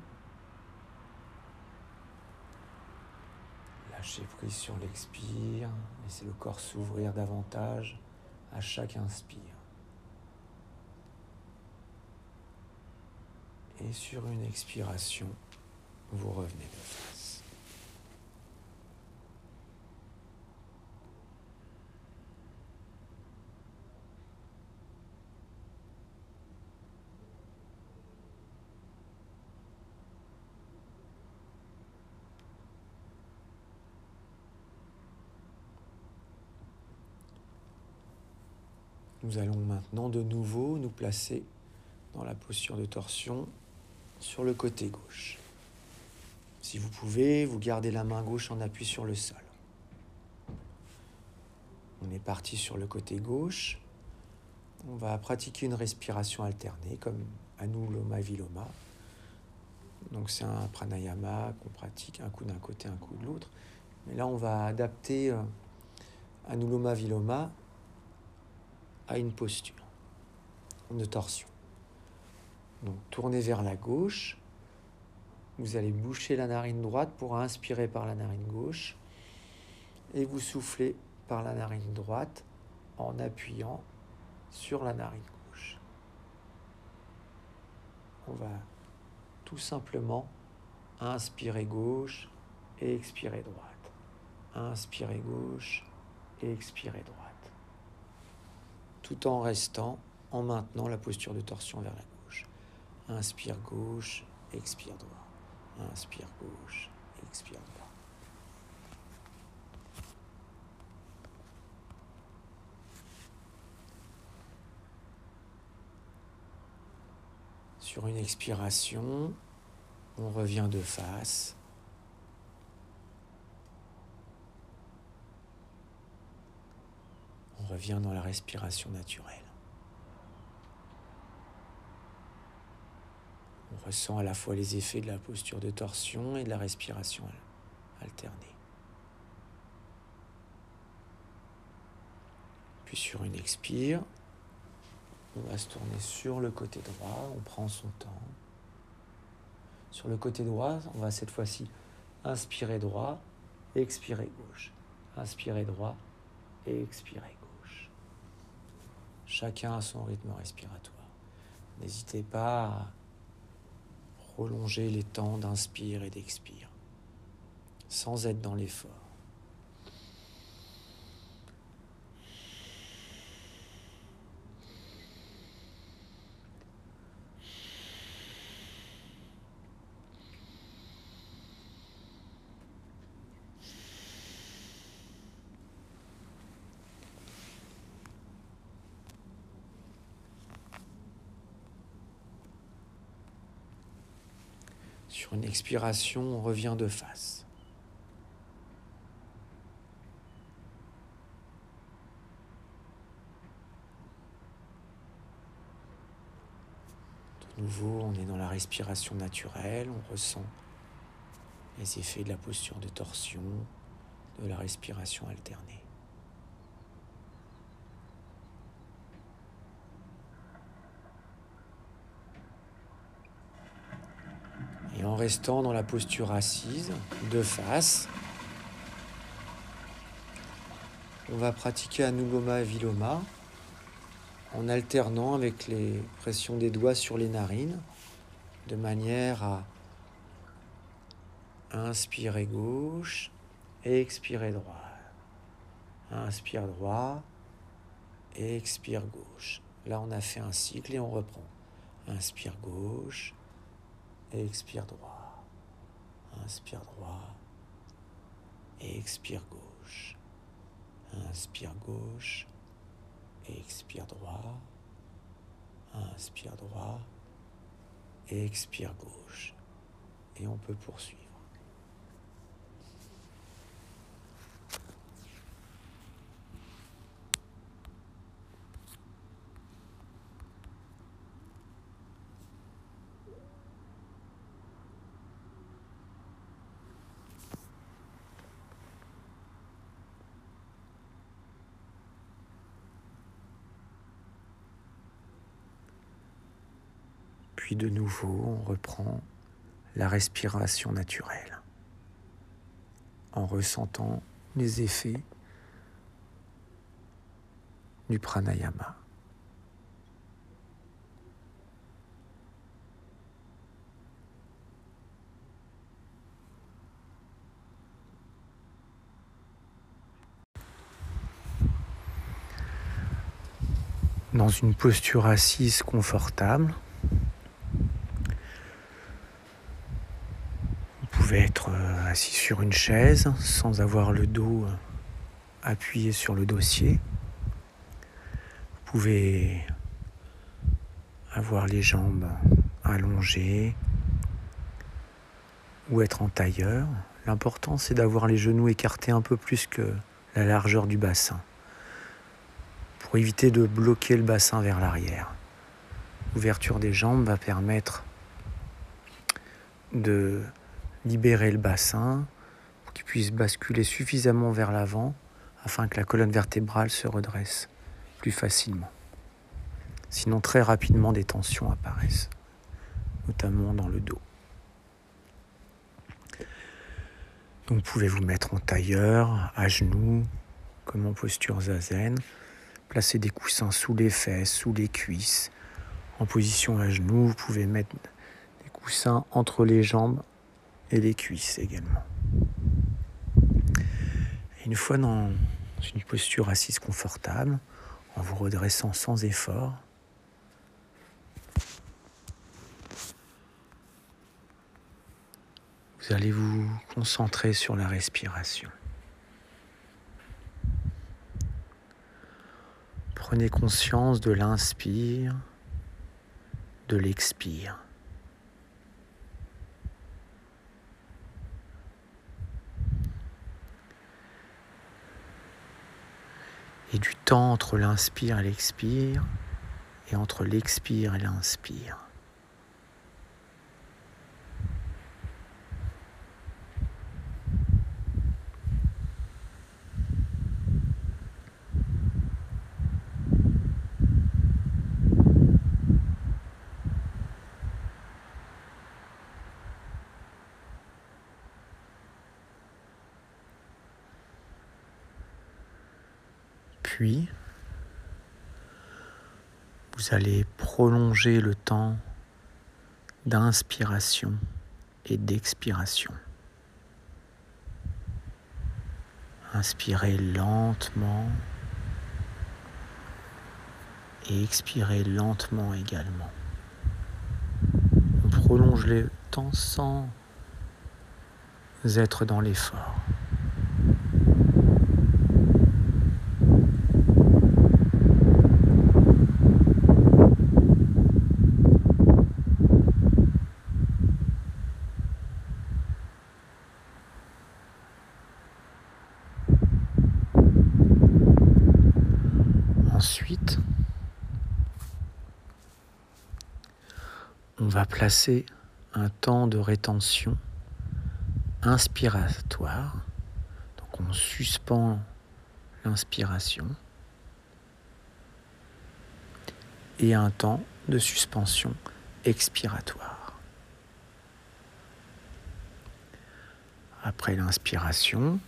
Lâchez prise sur l'expire, laissez le corps s'ouvrir davantage à chaque inspire. Et sur une expiration, vous revenez de face. Nous allons maintenant de nouveau nous placer dans la posture de torsion sur le côté gauche. Si vous pouvez, vous gardez la main gauche en appui sur le sol. On est parti sur le côté gauche. On va pratiquer une respiration alternée comme Anuloma Viloma. Donc c'est un pranayama qu'on pratique un coup d'un côté, un coup de l'autre. Mais là, on va adapter euh, Anuloma Viloma à une posture de torsion. Donc tournez vers la gauche. Vous allez boucher la narine droite pour inspirer par la narine gauche et vous soufflez par la narine droite en appuyant sur la narine gauche. On va tout simplement inspirer gauche et expirer droite. Inspirer gauche et expirer droite tout en restant, en maintenant la posture de torsion vers la gauche. Inspire gauche, expire droit. Inspire gauche, expire droit. Sur une expiration, on revient de face. On revient dans la respiration naturelle. On ressent à la fois les effets de la posture de torsion et de la respiration alternée. Puis sur une expire, on va se tourner sur le côté droit, on prend son temps. Sur le côté droit, on va cette fois-ci inspirer droit, expirer gauche. Inspirer droit et expirer Chacun a son rythme respiratoire. N'hésitez pas à prolonger les temps d'inspire et d'expire, sans être dans l'effort. Sur une expiration, on revient de face. De nouveau, on est dans la respiration naturelle, on ressent les effets de la posture de torsion, de la respiration alternée. en restant dans la posture assise, de face. On va pratiquer Anuloma Viloma en alternant avec les pressions des doigts sur les narines de manière à inspirer gauche, expirer droit. Inspire droit, expire gauche. Là, on a fait un cycle et on reprend. Inspire gauche, expire droit. Inspire droit, expire gauche. Inspire gauche, expire droit. Inspire droit, expire gauche. Et on peut poursuivre. Puis de nouveau, on reprend la respiration naturelle en ressentant les effets du pranayama. Dans une posture assise confortable, être euh, assis sur une chaise sans avoir le dos euh, appuyé sur le dossier. Vous pouvez avoir les jambes allongées ou être en tailleur. L'important c'est d'avoir les genoux écartés un peu plus que la largeur du bassin pour éviter de bloquer le bassin vers l'arrière. L'ouverture des jambes va permettre de libérer le bassin pour qu'il puisse basculer suffisamment vers l'avant afin que la colonne vertébrale se redresse plus facilement. Sinon très rapidement des tensions apparaissent, notamment dans le dos. Donc vous pouvez vous mettre en tailleur, à genoux, comme en posture zazen. Placer des coussins sous les fesses, sous les cuisses. En position à genoux, vous pouvez mettre des coussins entre les jambes et les cuisses également. une fois dans une posture assise confortable, en vous redressant sans effort, vous allez vous concentrer sur la respiration. Prenez conscience de l'inspire, de l'expire. Et du temps entre l'inspire et l'expire et entre l'expire et l'inspire. Puis, vous allez prolonger le temps d'inspiration et d'expiration. Inspirez lentement et expirez lentement également. On prolonge le temps sans être dans l'effort. Placer un temps de rétention inspiratoire. Donc on suspend l'inspiration et un temps de suspension expiratoire. Après l'inspiration,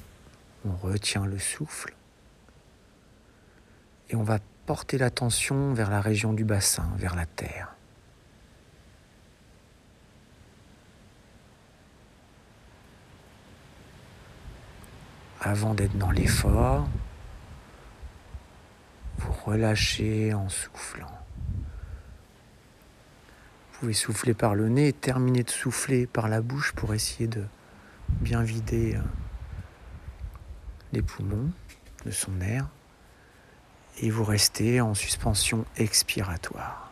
on retient le souffle et on va porter l'attention vers la région du bassin, vers la terre. Avant d'être dans l'effort, vous relâchez en soufflant. Vous pouvez souffler par le nez et terminer de souffler par la bouche pour essayer de bien vider euh, les poumons de son air. Et vous restez en suspension expiratoire.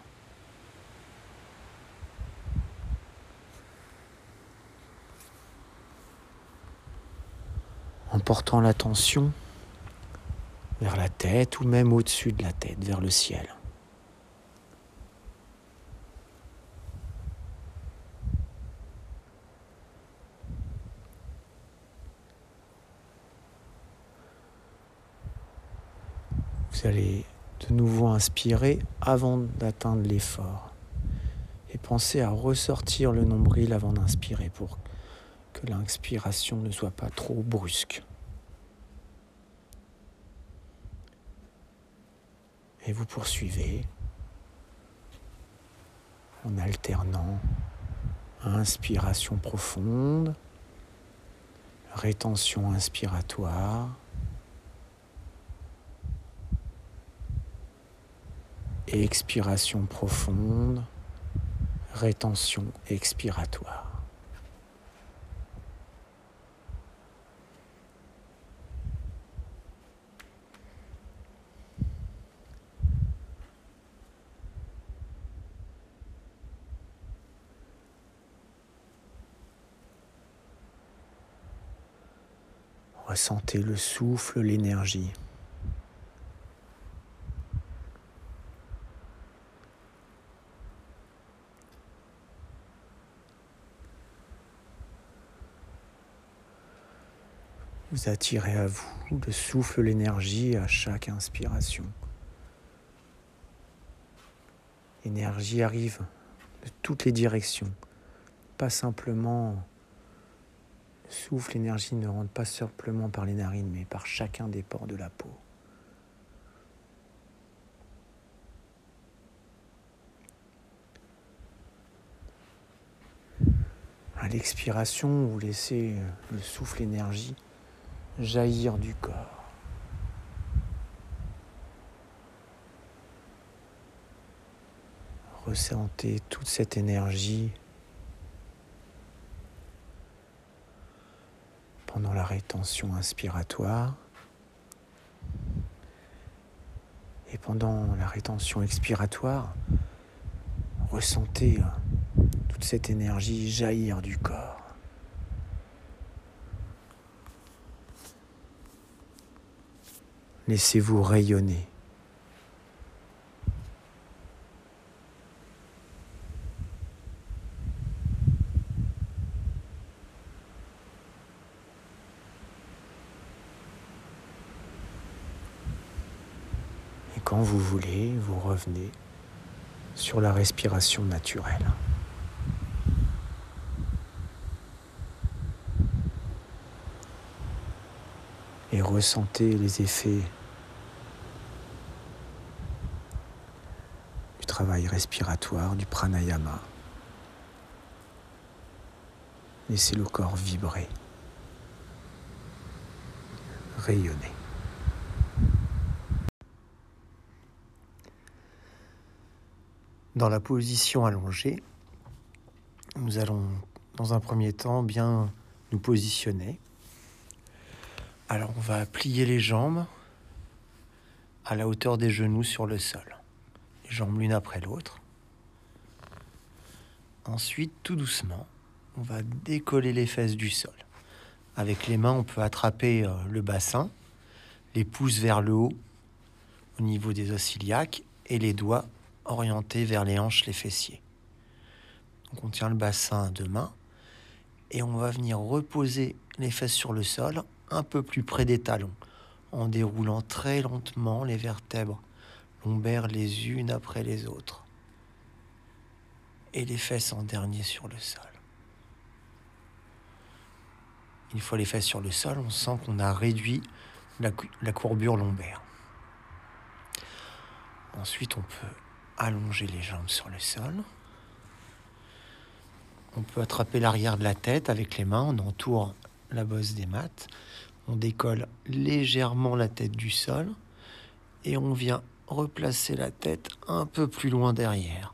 En portant l'attention vers la tête ou même au-dessus de la tête, vers le ciel. Vous allez de nouveau inspirer avant d'atteindre l'effort. Et pensez à ressortir le nombril avant d'inspirer pour que l'inspiration ne soit pas trop brusque. Et vous poursuivez en alternant inspiration profonde, rétention inspiratoire, expiration profonde, rétention expiratoire. Ressentez le souffle, l'énergie. Vous attirez à vous le souffle, l'énergie à chaque inspiration. L'énergie arrive de toutes les directions, pas simplement souffle, l'énergie ne rentre pas simplement par les narines, mais par chacun des pores de la peau. À l'expiration, vous laissez le souffle énergie jaillir du corps. Ressentez toute cette énergie pendant la rétention inspiratoire et pendant la rétention expiratoire, ressentez toute cette énergie jaillir du corps. Laissez-vous rayonner. Et quand vous voulez, vous revenez sur la respiration naturelle. et ressentez les effets du travail respiratoire, du pranayama. Laissez le corps vibrer, rayonner. Dans la position allongée, nous allons dans un premier temps bien nous positionner alors on va plier les jambes à la hauteur des genoux sur le sol. Les jambes l'une après l'autre. Ensuite, tout doucement, on va décoller les fesses du sol. Avec les mains, on peut attraper euh, le bassin, les pouces vers le haut au niveau des os iliaques et les doigts orientés vers les hanches, les fessiers. On tient le bassin à deux mains et on va venir reposer les fesses sur le sol un peu plus près des talons, en déroulant très lentement les vertèbres lombaires les unes après les autres, et les fesses en dernier sur le sol. une fois les fesses sur le sol, on sent qu'on a réduit la courbure lombaire. Ensuite, on peut allonger les jambes sur le sol. On peut attraper l'arrière de la tête avec les mains, on entoure la bosse des mattes, on décolle légèrement la tête du sol et on vient replacer la tête un peu plus loin derrière.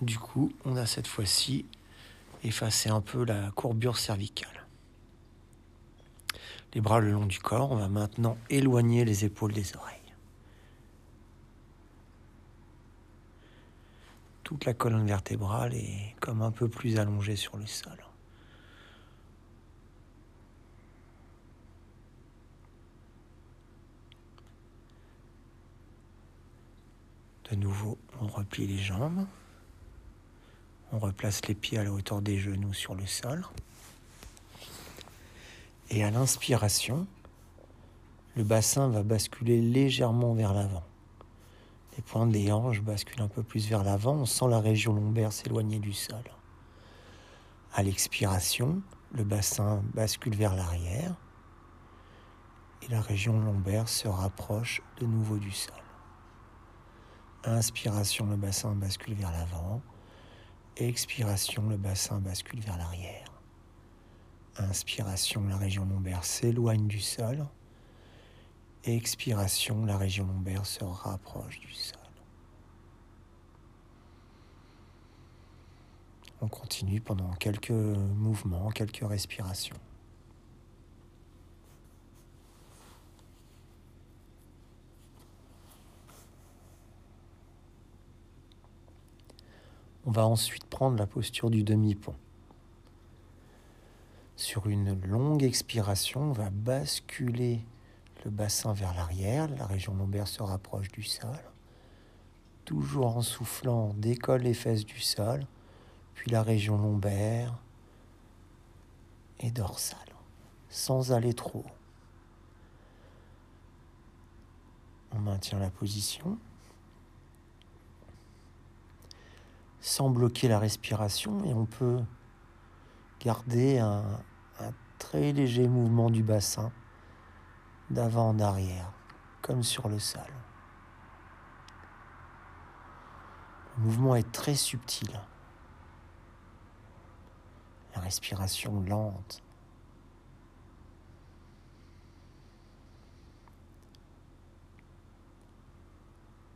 Du coup, on a cette fois-ci effacé un peu la courbure cervicale. Les bras le long du corps, on va maintenant éloigner les épaules des oreilles. Toute la colonne vertébrale est comme un peu plus allongée sur le sol. De nouveau, on replie les jambes. On replace les pieds à la hauteur des genoux sur le sol. Et à l'inspiration, le bassin va basculer légèrement vers l'avant. Les pointes des hanches basculent un peu plus vers l'avant. On sent la région lombaire s'éloigner du sol. À l'expiration, le bassin bascule vers l'arrière et la région lombaire se rapproche de nouveau du sol. Inspiration, le bassin bascule vers l'avant. Expiration, le bassin bascule vers l'arrière. Inspiration, la région lombaire s'éloigne du sol. Expiration, la région lombaire se rapproche du sol. On continue pendant quelques mouvements, quelques respirations. On va ensuite prendre la posture du demi-pont. Sur une longue expiration, on va basculer bassin vers l'arrière, la région lombaire se rapproche du sol. Toujours en soufflant, décolle les fesses du sol, puis la région lombaire et dorsale, sans aller trop. On maintient la position. sans bloquer la respiration et on peut garder un, très léger mouvement du bassin d'avant en arrière, comme sur le sol. Le mouvement est très subtil. La respiration lente.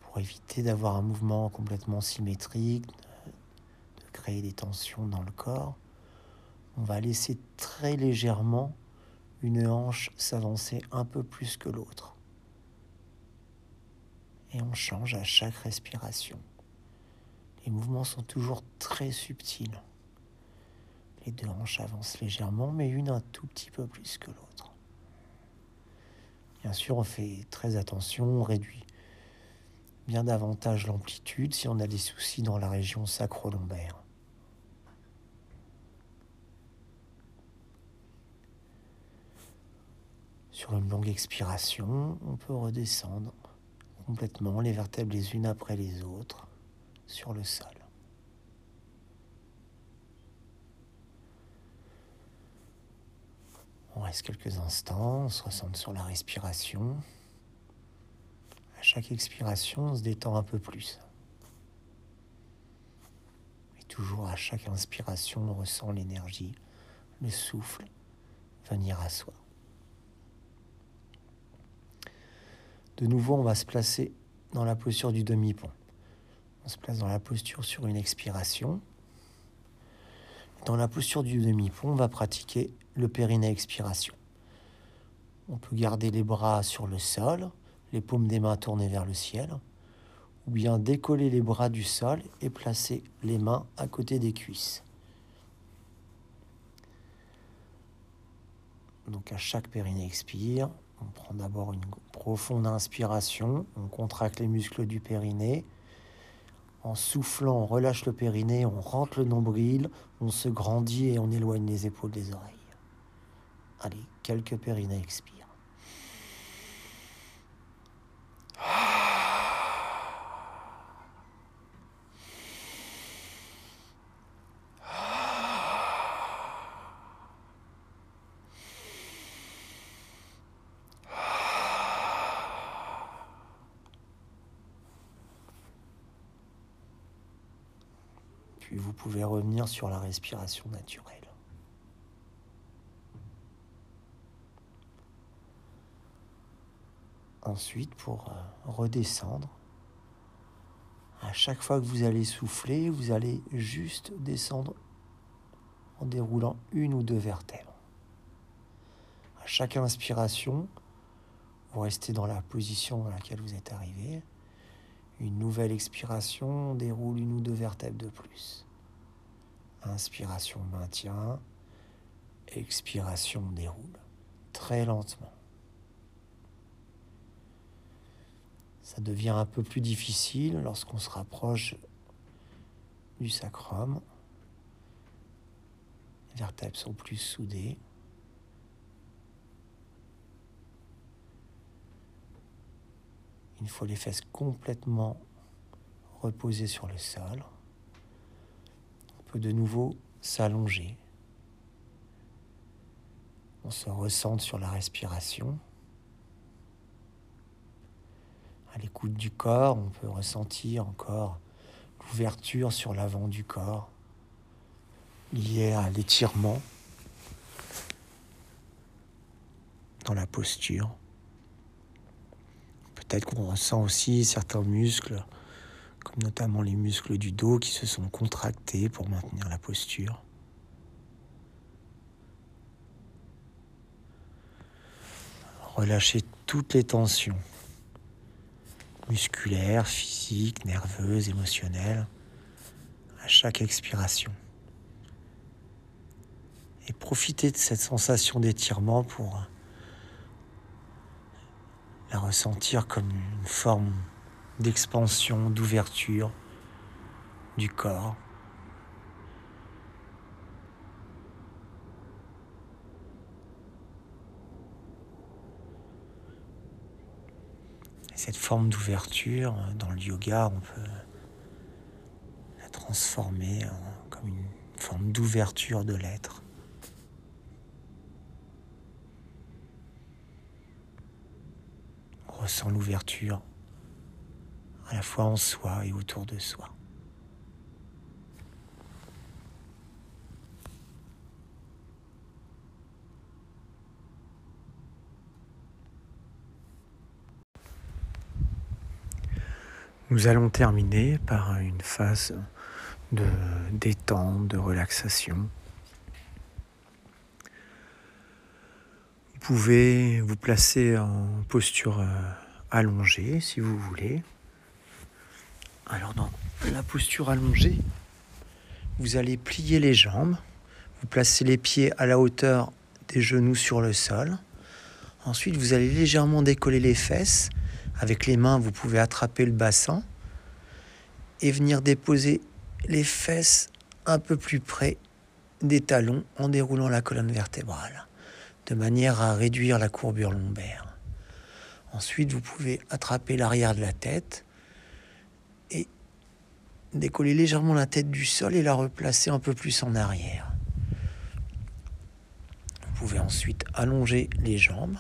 Pour éviter d'avoir un mouvement complètement symétrique, des tensions dans le corps, on va laisser très légèrement une hanche s'avancer un peu plus que l'autre. Et on change à chaque respiration. Les mouvements sont toujours très subtils. Les deux hanches avancent légèrement, mais une un tout petit peu plus que l'autre. Bien sûr, on fait très attention, on réduit bien davantage l'amplitude si on a des soucis dans la région sacro-lombaire. Sur une longue expiration, on peut redescendre complètement les vertèbres les unes après les autres sur le sol. On reste quelques instants, on se ressent sur la respiration. À chaque expiration, on se détend un peu plus. Et toujours à chaque inspiration, on ressent l'énergie, le souffle venir à soi. De nouveau, on va se placer dans la posture du demi-pont. On se place dans la posture sur une expiration. Dans la posture du demi-pont, on va pratiquer le périnée expiration. On peut garder les bras sur le sol, les paumes des mains tournées vers le ciel, ou bien décoller les bras du sol et placer les mains à côté des cuisses. Donc à chaque périnée expire, on prend d'abord une profonde inspiration, on contracte les muscles du périnée. En soufflant, on relâche le périnée, on rentre le nombril, on se grandit et on éloigne les épaules des oreilles. Allez, quelques périnées expirent. Puis vous pouvez revenir sur la respiration naturelle. Ensuite, pour euh, redescendre, à chaque fois que vous allez souffler, vous allez juste descendre en déroulant une ou deux vertèbres. À chaque inspiration, vous restez dans la position dans laquelle vous êtes arrivé. Une nouvelle expiration déroule une ou deux vertèbres de plus. Inspiration maintient, expiration déroule très lentement. Ça devient un peu plus difficile lorsqu'on se rapproche du sacrum. Les vertèbres sont plus soudées. Il faut les fesses complètement reposées sur le sol. Peut de nouveau s'allonger. On se ressente sur la respiration. À l'écoute du corps, on peut ressentir encore l'ouverture sur l'avant du corps liée à l'étirement dans la posture. Peut-être qu'on ressent aussi certains muscles, notamment les muscles du dos qui se sont contractés pour maintenir la posture. Relâchez toutes les tensions musculaires, physiques, nerveuses, émotionnelles à chaque expiration. Et profitez de cette sensation d'étirement pour la ressentir comme une forme d'expansion, d'ouverture du corps. Cette forme d'ouverture, dans le yoga, on peut la transformer comme une forme d'ouverture de l'être. ressent l'ouverture à la fois en soi et autour de soi. Nous allons terminer par une phase de détente, de relaxation. Vous pouvez vous placer en posture euh, allongée si vous voulez. Alors dans la posture allongée, vous allez plier les jambes, vous placez les pieds à la hauteur des genoux sur le sol. Ensuite, vous allez légèrement décoller les fesses. Avec les mains, vous pouvez attraper le bassin et venir déposer les fesses un peu plus près des talons en déroulant la colonne vertébrale de manière à réduire la courbure lombaire. Ensuite, vous pouvez attraper l'arrière de la tête décoller légèrement la tête du sol et la replacer un peu plus en arrière. Vous pouvez ensuite allonger les jambes.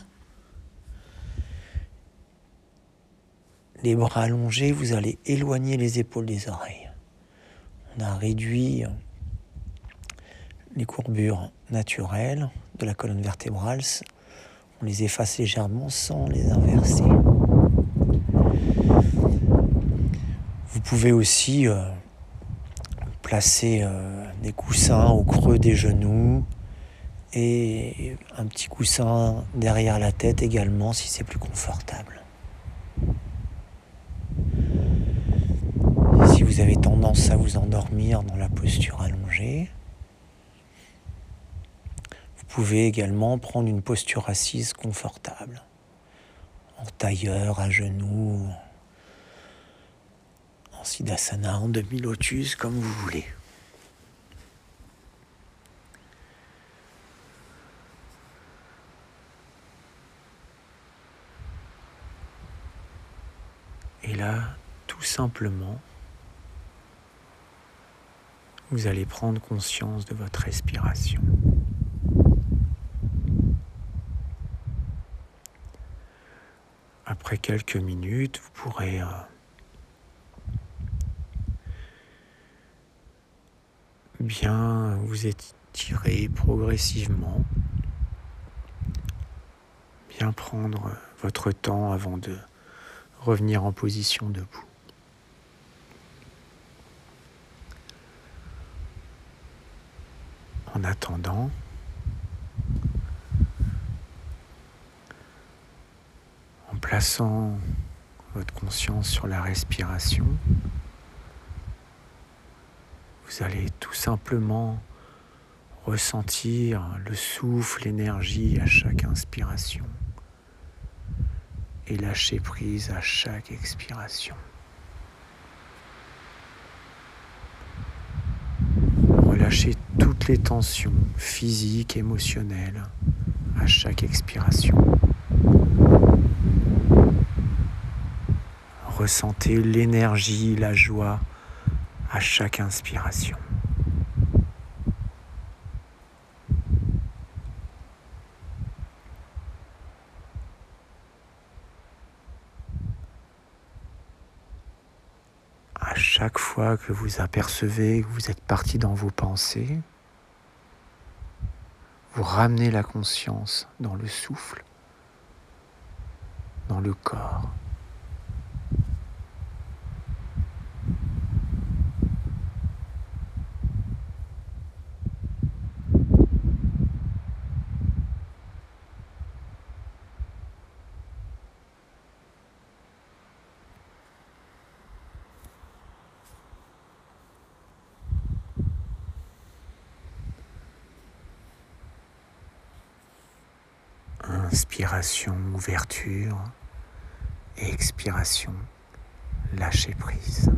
Les bras allongés, vous allez éloigner les épaules des oreilles. On a réduit les courbures naturelles de la colonne vertébrale, on les efface légèrement sans les inverser. Pouvez aussi euh, placer euh, des coussins au creux des genoux et un petit coussin derrière la tête également si c'est plus confortable. Si vous avez tendance à vous endormir dans la posture allongée, vous pouvez également prendre une posture assise confortable, en tailleur, à genoux, en siddhasana, en demi-lotus, comme vous voulez. Et là, tout simplement, vous allez prendre conscience de votre respiration. après quelques minutes, vous pourrez euh, bien vous étirer progressivement, bien prendre votre temps avant de revenir en position debout. En attendant, en plaçant votre conscience sur la respiration, vous allez tout simplement ressentir le souffle, l'énergie à chaque inspiration et lâcher prise à chaque expiration. Relâchez toutes les tensions physiques, émotionnelles à chaque expiration. Ressentez l'énergie, la joie à chaque inspiration. À chaque fois que vous apercevez que vous êtes parti dans vos pensées, vous ramenez la conscience dans le souffle, dans le corps. Ouverture. expiration, lâcher prise.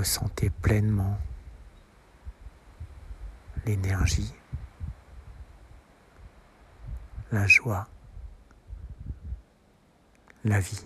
ressentez pleinement la joie, la vie.